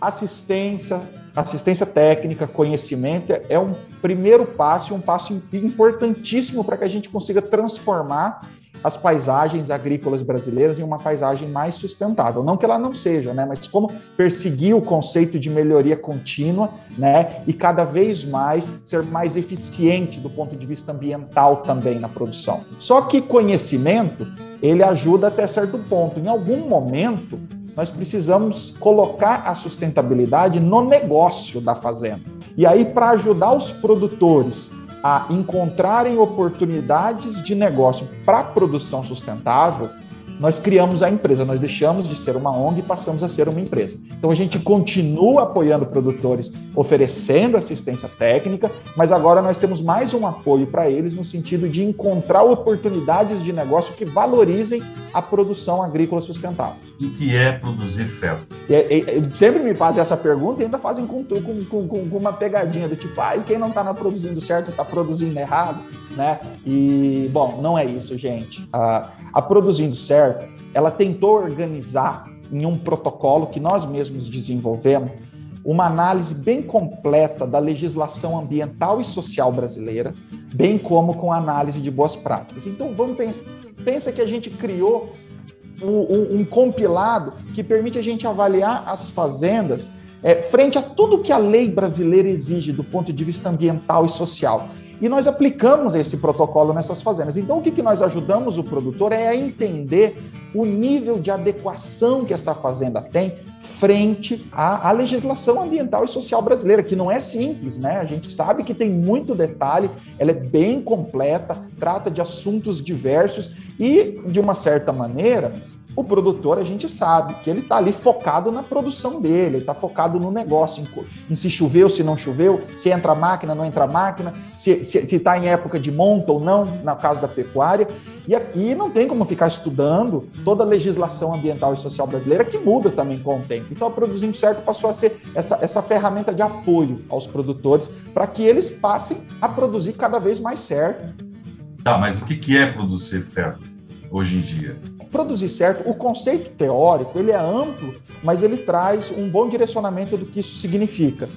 assistência, assistência técnica, conhecimento é um primeiro passo, um passo importantíssimo para que a gente consiga transformar as paisagens agrícolas brasileiras em uma paisagem mais sustentável. Não que ela não seja, né, mas como perseguir o conceito de melhoria contínua, né, e cada vez mais ser mais eficiente do ponto de vista ambiental também na produção. Só que conhecimento, ele ajuda até certo ponto. Em algum momento, nós precisamos colocar a sustentabilidade no negócio da fazenda. E aí, para ajudar os produtores a encontrarem oportunidades de negócio para produção sustentável, nós criamos a empresa, nós deixamos de ser uma ONG e passamos a ser uma empresa. Então a gente continua apoiando produtores, oferecendo assistência técnica, mas agora nós temos mais um apoio para eles no sentido de encontrar oportunidades de negócio que valorizem a produção agrícola sustentável. O que é produzir certo? É, é, sempre me fazem essa pergunta e ainda fazem com, com, com, com uma pegadinha do tipo, ah, e quem não está produzindo certo está produzindo errado, né? E, bom, não é isso, gente. A, a Produzindo Certo, ela tentou organizar em um protocolo que nós mesmos desenvolvemos uma análise bem completa da legislação ambiental e social brasileira, bem como com análise de boas práticas. Então, vamos pensar, pensa que a gente criou um, um, um compilado que permite a gente avaliar as fazendas é, frente a tudo que a lei brasileira exige do ponto de vista ambiental e social. E nós aplicamos esse protocolo nessas fazendas. Então, o que, que nós ajudamos o produtor é a entender o nível de adequação que essa fazenda tem frente à, à, legislação ambiental e social brasileira, que não é simples, né? A gente sabe que tem muito detalhe, ela é bem completa, trata de assuntos diversos e, de uma certa maneira, O produtor, a gente sabe que ele está ali focado na produção dele, ele está focado no negócio, em, em, se choveu, se não choveu, se entra máquina, não entra máquina, se está em época de monta ou não, no caso da pecuária. E aqui não tem como ficar estudando toda a legislação ambiental e social brasileira, que muda também com o tempo. Então, a Produzindo Certo passou a ser essa, essa ferramenta de apoio aos produtores para que eles passem a produzir cada vez mais certo. Tá, mas o que é produzir certo hoje em dia? Produzir certo, o conceito teórico ele é amplo, mas ele traz um bom direcionamento do que isso significa.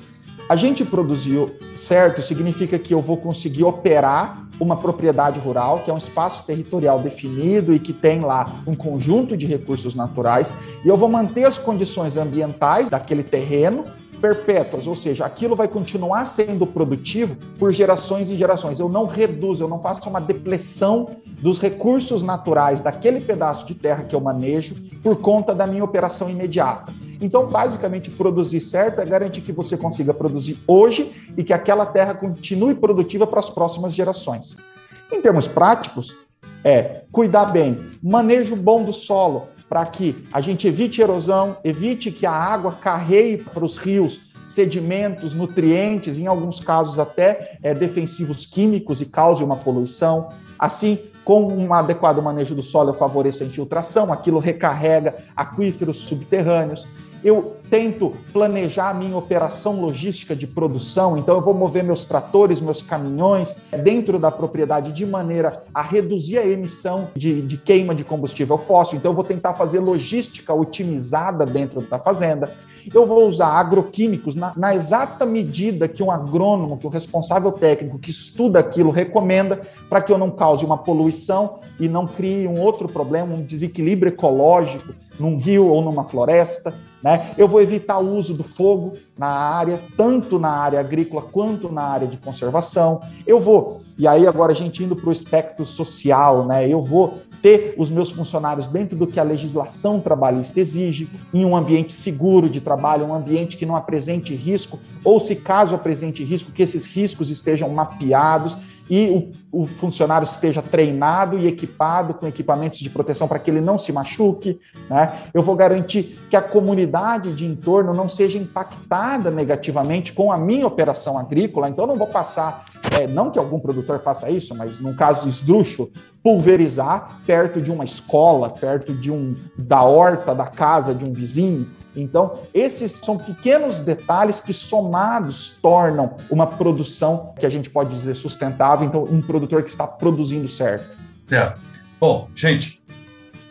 A gente produziu certo significa que eu vou conseguir operar uma propriedade rural, que é um espaço territorial definido e que tem lá um conjunto de recursos naturais, e eu vou manter as condições ambientais daquele terreno perpétuas, ou seja, aquilo vai continuar sendo produtivo por gerações e gerações. Eu não reduzo, eu não faço uma depressão dos recursos naturais daquele pedaço de terra que eu manejo por conta da minha operação imediata. Então, basicamente, produzir certo é garantir que você consiga produzir hoje e que aquela terra continue produtiva para as próximas gerações. Em termos práticos, é cuidar bem, manejo bom do solo, para que a gente evite erosão, evite que a água carreie para os rios sedimentos, nutrientes, em alguns casos até é, defensivos químicos e cause uma poluição. Assim, com um adequado manejo do solo, eu favoreço a infiltração, aquilo recarrega aquíferos subterrâneos eu tento planejar a minha operação logística de produção, então eu vou mover meus tratores, meus caminhões dentro da propriedade de maneira a reduzir a emissão de, de queima de combustível fóssil. Então eu vou tentar fazer logística otimizada dentro da fazenda. Eu vou usar agroquímicos na, na exata medida que um agrônomo, que o responsável técnico que estuda aquilo recomenda, para que eu não cause uma poluição e não crie um outro problema, um desequilíbrio ecológico num rio ou numa floresta. Né? Eu vou evitar o uso do fogo na área, tanto na área agrícola quanto na área de conservação. Eu vou, e aí agora a gente indo para o espectro social, né? eu vou ter os meus funcionários dentro do que a legislação trabalhista exige, em um ambiente seguro de trabalho, um ambiente que não apresente risco, ou se caso apresente risco, que esses riscos estejam mapeados e o, o, funcionário esteja treinado e equipado com equipamentos de proteção para que ele não se machuque. Né? Eu vou garantir que a comunidade de entorno não seja impactada negativamente com a minha operação agrícola. Então, eu não vou passar, é, não que algum produtor faça isso, mas num caso esdrúxulo, pulverizar perto de uma escola, perto de um da horta da casa de um vizinho então, esses são pequenos detalhes que somados tornam uma produção que a gente pode dizer sustentável, então um produtor que está produzindo certo. Certo. Bom, gente,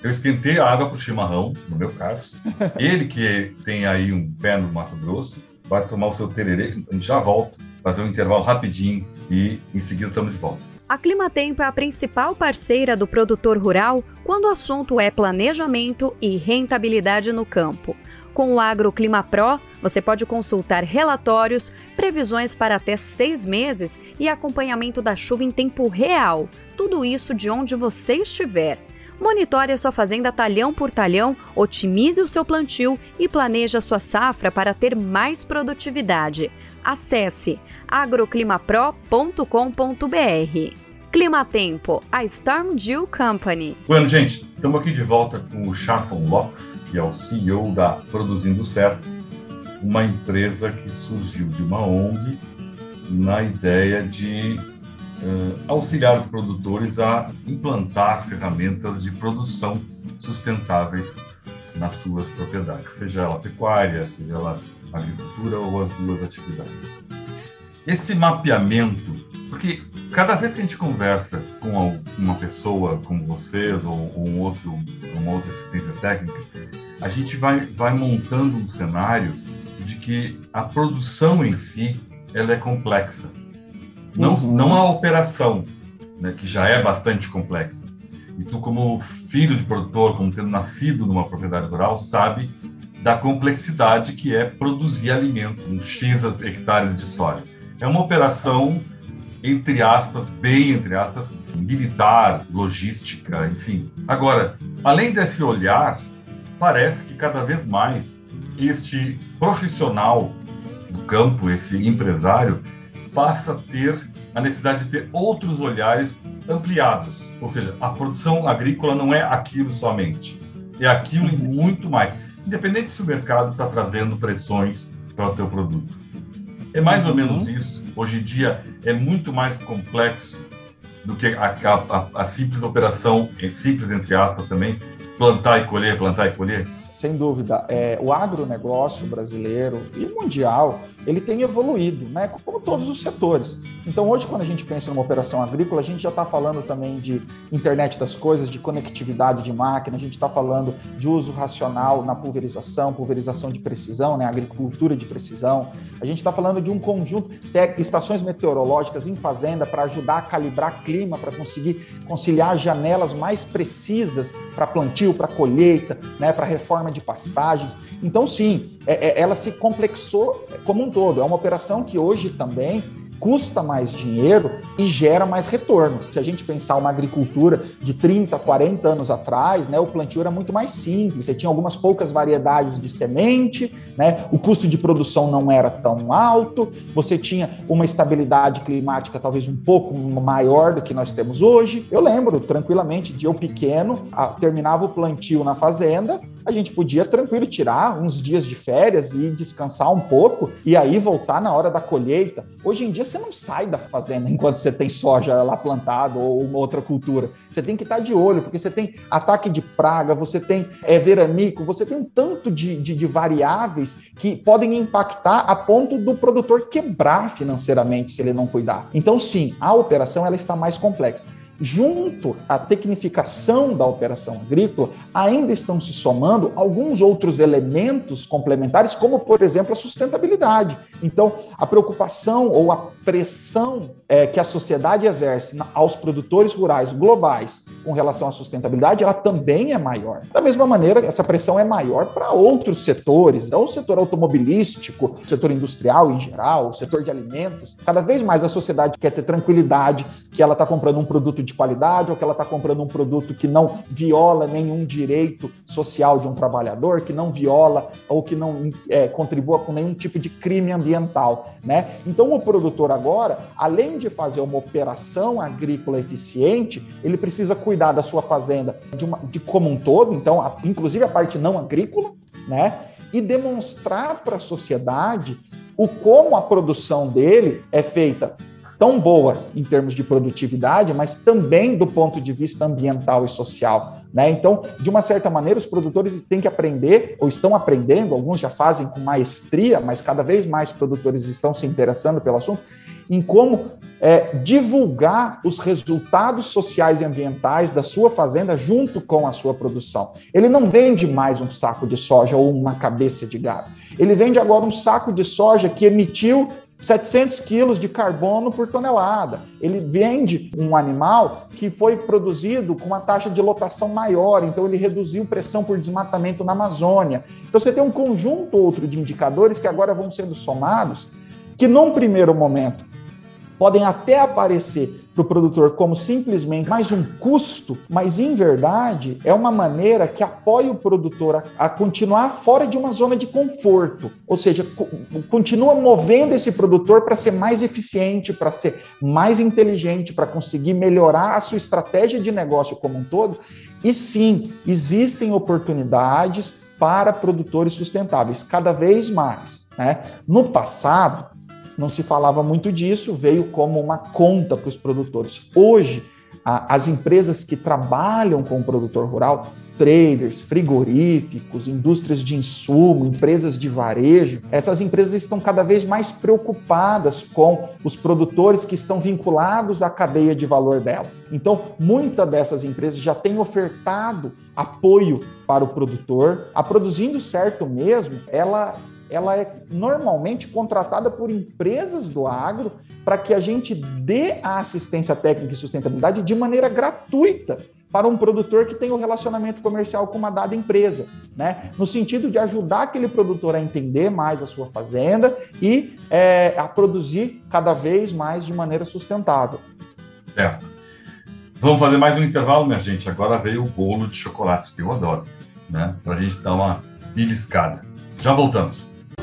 eu esquentei a água para o chimarrão, no meu caso. Ele que tem aí um pé no Mato Grosso, vai tomar o seu tererê, a gente já volta, fazer um intervalo rapidinho e em seguida estamos de volta. A Climatempo é a principal parceira do produtor rural quando o assunto é planejamento e rentabilidade no campo. Com o AgroClima Pro, você pode consultar relatórios, previsões para até seis meses e acompanhamento da chuva em tempo real. Tudo isso de onde você estiver. Monitore a sua fazenda talhão por talhão, otimize o seu plantio e planeje a sua safra para ter mais produtividade. Acesse agroclimapro.com.br. Climatempo, a Storm Dew Company. Bueno, gente, estamos aqui de volta com o Charlton Locks, que é o CEO da Produzindo Certo, uma empresa que surgiu de uma ONG na ideia de uh, auxiliar os produtores a implantar ferramentas de produção sustentáveis nas suas propriedades, seja ela pecuária, seja ela agricultura ou as duas atividades. Esse mapeamento porque cada vez que a gente conversa com uma pessoa como vocês ou, ou um outro, uma outra assistência técnica, a gente vai, vai montando um cenário de que a produção em si ela é complexa. Não, uhum. não a operação, né, que já é bastante complexa. E tu, como filho de produtor, como tendo nascido numa propriedade rural, sabe da complexidade que é produzir alimento, um X hectares de soja. É uma operação entre aspas, bem entre aspas, militar, logística, enfim. Agora, além desse olhar, parece que cada vez mais este profissional do campo, esse empresário, passa a ter a necessidade de ter outros olhares ampliados. Ou seja, a produção agrícola não é aquilo somente. É aquilo e muito mais. Independente se o mercado está trazendo pressões para o teu produto. É mais ou menos isso. Hoje em dia é muito mais complexo do que a, a, a simples operação, simples entre aspas também, plantar e colher, plantar e colher. Sem dúvida. É, o agronegócio brasileiro e mundial, ele tem evoluído, né? como todos os setores. Então, hoje, quando a gente pensa numa operação agrícola, a gente já está falando também de internet das coisas, de conectividade de máquina, a gente está falando de uso racional na pulverização, pulverização de precisão, né? agricultura de precisão. A gente está falando de um conjunto de estações meteorológicas em fazenda para ajudar a calibrar clima, para conseguir conciliar janelas mais precisas para plantio, para colheita, né? para reforma de pastagens. Então, sim, é, é, ela se complexou como um todo. É uma operação que hoje também custa mais dinheiro e gera mais retorno. Se a gente pensar uma agricultura de 30, 40 anos atrás, né, o plantio era muito mais simples, você tinha algumas poucas variedades de semente, né, o custo de produção não era tão alto, você tinha uma estabilidade climática talvez um pouco maior do que nós temos hoje. Eu lembro tranquilamente de eu pequeno, a, terminava o plantio na fazenda, a gente podia tranquilo tirar uns dias de férias e descansar um pouco e aí voltar na hora da colheita. Hoje em dia você não sai da fazenda enquanto você tem soja lá plantado ou uma outra cultura. Você tem que estar de olho, porque você tem ataque de praga, você tem é, veranico, você tem um tanto de, de, de variáveis que podem impactar a ponto do produtor quebrar financeiramente se ele não cuidar. Então, sim, a operação ela está mais complexa junto à tecnificação da operação agrícola, ainda estão se somando alguns outros elementos complementares, como, por exemplo, a sustentabilidade. Então, a preocupação ou a pressão é, que a sociedade exerce aos produtores rurais globais com relação à sustentabilidade, ela também é maior. Da mesma maneira, essa pressão é maior para outros setores, então, o setor automobilístico, o setor industrial em geral, o setor de alimentos. Cada vez mais a sociedade quer ter tranquilidade que ela está comprando um produto de qualidade ou que ela está comprando um produto que não viola nenhum direito social de um trabalhador, que não viola ou que não é, contribua com nenhum tipo de crime ambiental. Né? Então, o produtor agora, além de fazer uma operação agrícola eficiente, ele precisa cuidar da sua fazenda de, uma, de como um todo, então, a, inclusive a parte não agrícola, né? e demonstrar para a sociedade o como a produção dele é feita tão boa em termos de produtividade, mas também do ponto de vista ambiental e social. Né? Então, de uma certa maneira, os produtores têm que aprender, ou estão aprendendo, alguns já fazem com maestria, mas cada vez mais produtores estão se interessando pelo assunto, em como é, divulgar os resultados sociais e ambientais da sua fazenda junto com a sua produção. Ele não vende mais um saco de soja ou uma cabeça de gado. Ele vende agora um saco de soja que emitiu 700 quilos de carbono por tonelada. Ele vende um animal que foi produzido com uma taxa de lotação maior, então ele reduziu pressão por desmatamento na Amazônia. Então você tem um conjunto outro de indicadores que agora vão sendo somados, que num primeiro momento podem até aparecer para o produtor como simplesmente mais um custo, mas em verdade é uma maneira que apoia o produtor a, continuar fora de uma zona de conforto, ou seja, co continua movendo esse produtor para ser mais eficiente, para ser mais inteligente, para conseguir melhorar a sua estratégia de negócio como um todo. E sim, existem oportunidades para produtores sustentáveis, cada vez mais. Né? No passado, não se falava muito disso, veio como uma conta para os produtores. Hoje, as empresas que trabalham com o produtor rural, traders, frigoríficos, indústrias de insumo, empresas de varejo, essas empresas estão cada vez mais preocupadas com os produtores que estão vinculados à cadeia de valor delas. Então, muitas dessas empresas já têm ofertado apoio para o produtor. A Produzindo Certo mesmo, ela ela é normalmente contratada por empresas do agro para que a gente dê a assistência técnica e sustentabilidade de maneira gratuita para um produtor que tem um relacionamento comercial com uma dada empresa, né? No sentido de ajudar aquele produtor a entender mais a sua fazenda e é, a produzir cada vez mais de maneira sustentável. Certo. Vamos fazer mais um intervalo, minha gente. Agora veio o bolo de chocolate, que eu adoro, né? Para a gente dar uma beliscada. Já voltamos.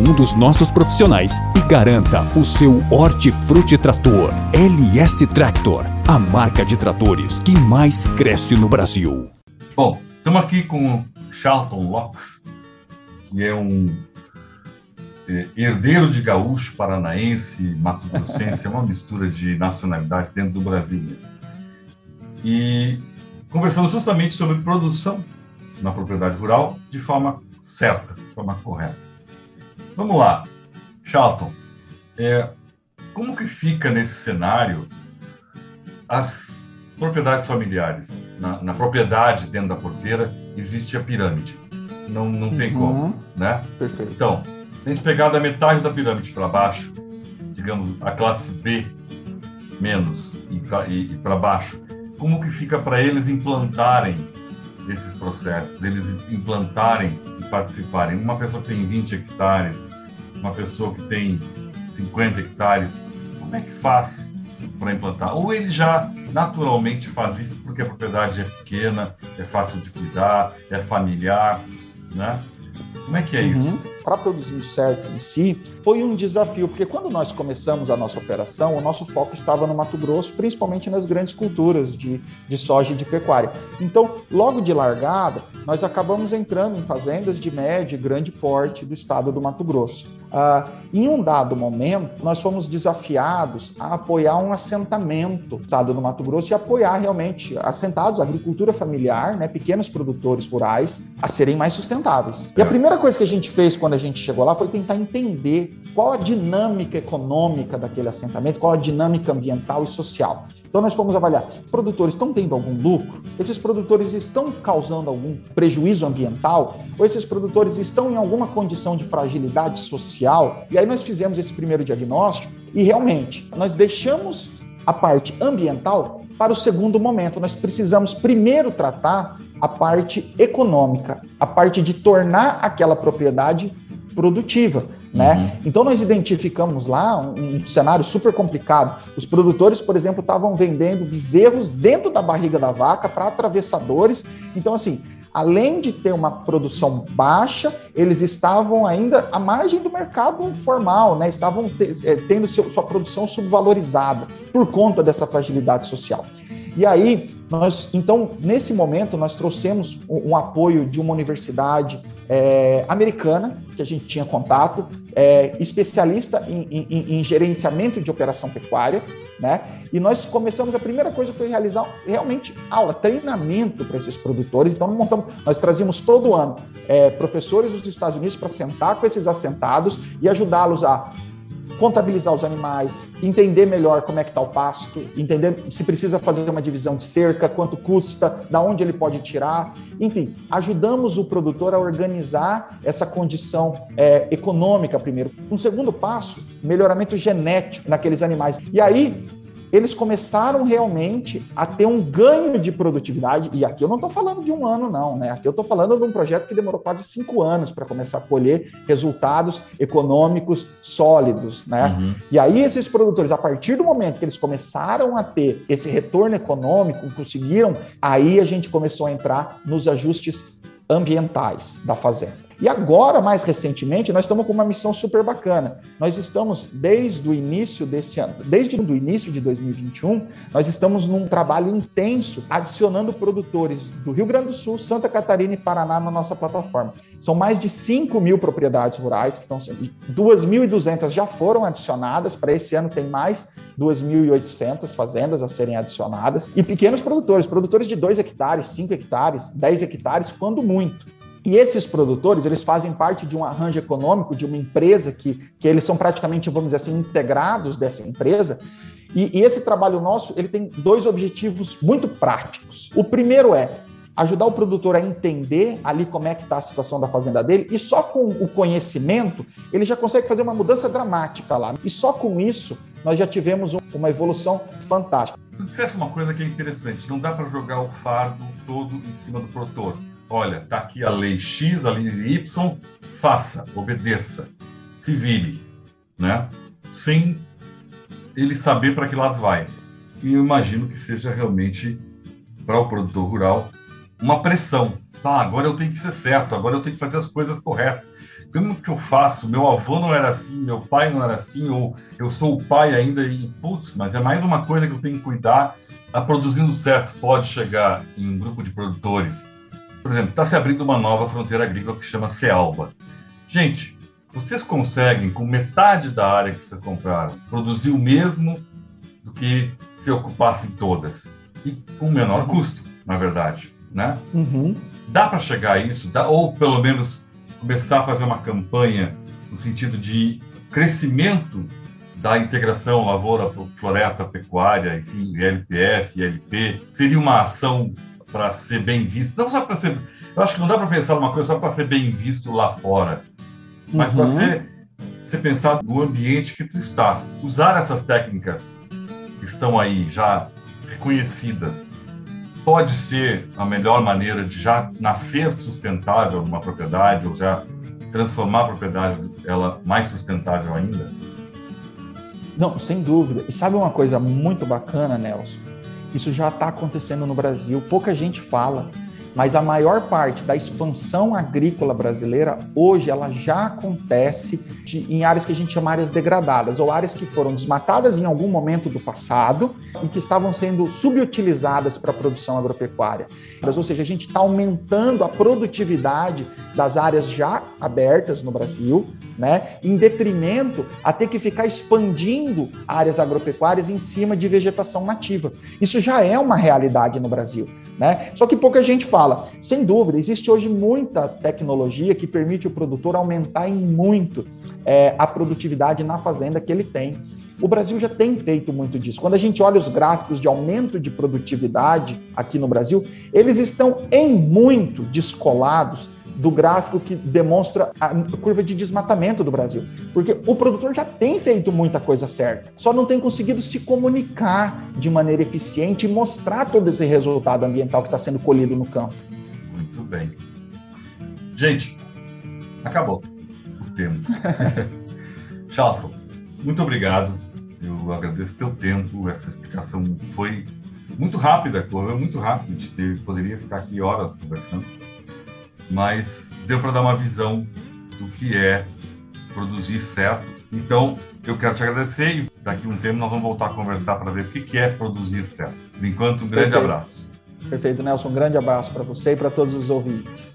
um dos nossos profissionais e garanta o seu Hortifruti Trator LS Tractor, a marca de tratores que mais cresce no Brasil. Bom, estamos aqui com Charlton Locks, que é um é, herdeiro de gaúcho, paranaense, mato grossense, é uma mistura de nacionalidade dentro do Brasil mesmo. E conversando justamente sobre produção na propriedade rural de forma certa, de forma correta. Vamos lá, Charlton. É, como que fica nesse cenário as propriedades familiares? Na, na, propriedade dentro da porteira existe a pirâmide. Não, não tem Uhum. como, né? Perfeito. Então, a gente pegar da metade da pirâmide para baixo, digamos a classe B menos e, pra- e, para baixo, como que fica para eles implantarem esses processos, eles implantarem e participarem? Uma pessoa que tem 20 hectares, uma pessoa que tem 50 hectares, como é que faz para implantar? Ou ele já naturalmente faz isso porque a propriedade é pequena, é fácil de cuidar, é familiar, né? Como é que é isso? Para produzir o certo em si, foi um desafio, porque quando nós começamos a nossa operação, o nosso foco estava no Mato Grosso, principalmente nas grandes culturas de, de soja e de pecuária. Então, logo de largada, nós acabamos entrando em fazendas de médio e grande porte do estado do Mato Grosso. Ah, em um dado momento, nós fomos desafiados a apoiar um assentamento no estado do Mato Grosso e apoiar realmente assentados, agricultura familiar, né, pequenos produtores rurais, a serem mais sustentáveis. E a primeira coisa que a gente fez quando a gente chegou lá foi tentar entender qual a dinâmica econômica daquele assentamento, qual a dinâmica ambiental e social. Então nós fomos avaliar, os produtores estão tendo algum lucro? Esses produtores estão causando algum prejuízo ambiental? Ou esses produtores estão em alguma condição de fragilidade social? E aí nós fizemos esse primeiro diagnóstico e realmente nós deixamos a parte ambiental para o segundo momento. Nós precisamos primeiro tratar a parte econômica, a parte de tornar aquela propriedade produtiva. Né? Então nós identificamos lá um, um cenário super complicado. Os produtores, por exemplo, estavam vendendo bezerros dentro da barriga da vaca para atravessadores. Então, assim, além de ter uma produção baixa, eles estavam ainda à margem do mercado formal, né? Estavam te- eh, tendo seu- sua produção subvalorizada por conta dessa fragilidade social. E aí, nós, então, nesse momento, nós trouxemos um, um apoio de uma universidade eh, americana, que a gente tinha contato, eh, especialista em, em- em gerenciamento de operação pecuária, né? E nós começamos, a primeira coisa foi realizar realmente aula, treinamento para esses produtores. Então, nós montamos, nós trazíamos todo ano eh, professores dos Estados Unidos para sentar com esses assentados e ajudá-los a contabilizar os animais, entender melhor como é que está o pasto, entender se precisa fazer uma divisão de cerca, quanto custa, da onde ele pode tirar, enfim, ajudamos o produtor a organizar essa condição é, econômica primeiro. Um segundo passo, melhoramento genético naqueles animais. E aí eles começaram realmente a ter um ganho de produtividade. E aqui eu não estou falando de um ano, não, né? Aqui eu estou falando de um projeto que demorou quase cinco anos para começar a colher resultados econômicos sólidos, né? E aí esses produtores, a partir do momento que eles começaram a ter esse retorno econômico, conseguiram, aí a gente começou a entrar nos ajustes ambientais da fazenda. E agora, mais recentemente, nós estamos com uma missão super bacana. Nós estamos, desde o início desse ano, desde o início de 2021, nós estamos num trabalho intenso, adicionando produtores do Rio Grande do Sul, Santa Catarina e Paraná na nossa plataforma. São mais de 5 mil propriedades rurais que estão sendo. 2.200 já foram adicionadas, para esse ano tem mais 2.800 fazendas a serem adicionadas. E pequenos produtores, produtores de 2 hectares, 5 hectares, 10 hectares, quando muito. E esses produtores, eles fazem parte de um arranjo econômico de uma empresa que, que eles são praticamente, vamos dizer assim, integrados dessa empresa. E, e esse trabalho nosso, ele tem dois objetivos muito práticos. O primeiro é ajudar o produtor a entender ali como é que está a situação da fazenda dele, e só com o conhecimento ele já consegue fazer uma mudança dramática lá. E só com isso nós já tivemos uma evolução fantástica. Tu disseste uma coisa que é interessante, não dá para jogar o fardo todo em cima do produtor. Olha, tá aqui a lei X, a lei Y, faça, obedeça, se vire, né? Sem ele saber para que lado vai. E eu imagino que seja realmente para o produtor rural uma pressão. Tá, agora eu tenho que ser certo, agora eu tenho que fazer as coisas corretas. Como que eu faço? Meu avô não era assim, meu pai não era assim, ou eu sou o pai ainda e, putz, mas é mais uma coisa que eu tenho que cuidar. A produzindo certo pode chegar em um grupo de produtores. Por exemplo, está se abrindo uma nova fronteira agrícola que chama Cealba. Gente, vocês conseguem, com metade da área que vocês compraram, produzir o mesmo do que se ocupassem todas. E com menor custo, na verdade né? Uhum. Dá para chegar a isso? Dá, ou pelo menos começar a fazer uma campanha no sentido de crescimento da integração lavoura, floresta, pecuária, enfim, LPF, ILP, seria uma ação para ser bem visto, não só para ser, eu acho que não dá para pensar numa coisa só para ser bem visto lá fora, mas uhum. para ser, ser pensado no ambiente que tu estás. Usar essas técnicas que estão aí já reconhecidas pode ser a melhor maneira de já nascer sustentável uma propriedade ou já transformar a propriedade ela mais sustentável ainda? Não, sem dúvida. E sabe uma coisa muito bacana, Nelson? Isso já está acontecendo no Brasil. Pouca gente fala, mas a maior parte da expansão agrícola brasileira hoje ela já acontece de, em áreas que a gente chama áreas degradadas ou áreas que foram desmatadas em algum momento do passado e que estavam sendo subutilizadas para a produção agropecuária. Ou seja, a gente está aumentando a produtividade das áreas já abertas no Brasil, né, em detrimento a ter que ficar expandindo áreas agropecuárias em cima de vegetação nativa. Isso já é uma realidade no Brasil. Né? Só que pouca gente fala. Sem dúvida, existe hoje muita tecnologia que permite o produtor aumentar em muito é, a produtividade na fazenda que ele tem. O Brasil já tem feito muito disso. Quando a gente olha os gráficos de aumento de produtividade aqui no Brasil, eles estão em muito descolados do gráfico que demonstra a curva de desmatamento do Brasil. Porque o produtor já tem feito muita coisa certa, só não tem conseguido se comunicar de maneira eficiente e mostrar todo esse resultado ambiental que está sendo colhido no campo. Muito bem. Gente, acabou o tempo. Charlton, muito obrigado. Eu agradeço teu tempo, essa explicação foi muito rápida, correu muito rápido. A gente poderia ficar aqui horas conversando mas deu para dar uma visão do que é produzir certo. Então, eu quero te agradecer e daqui a um tempo nós vamos voltar a conversar para ver o que é produzir certo. Por enquanto, um grande Perfeito. abraço. Perfeito, Nelson. Um grande abraço para você e para todos os ouvintes.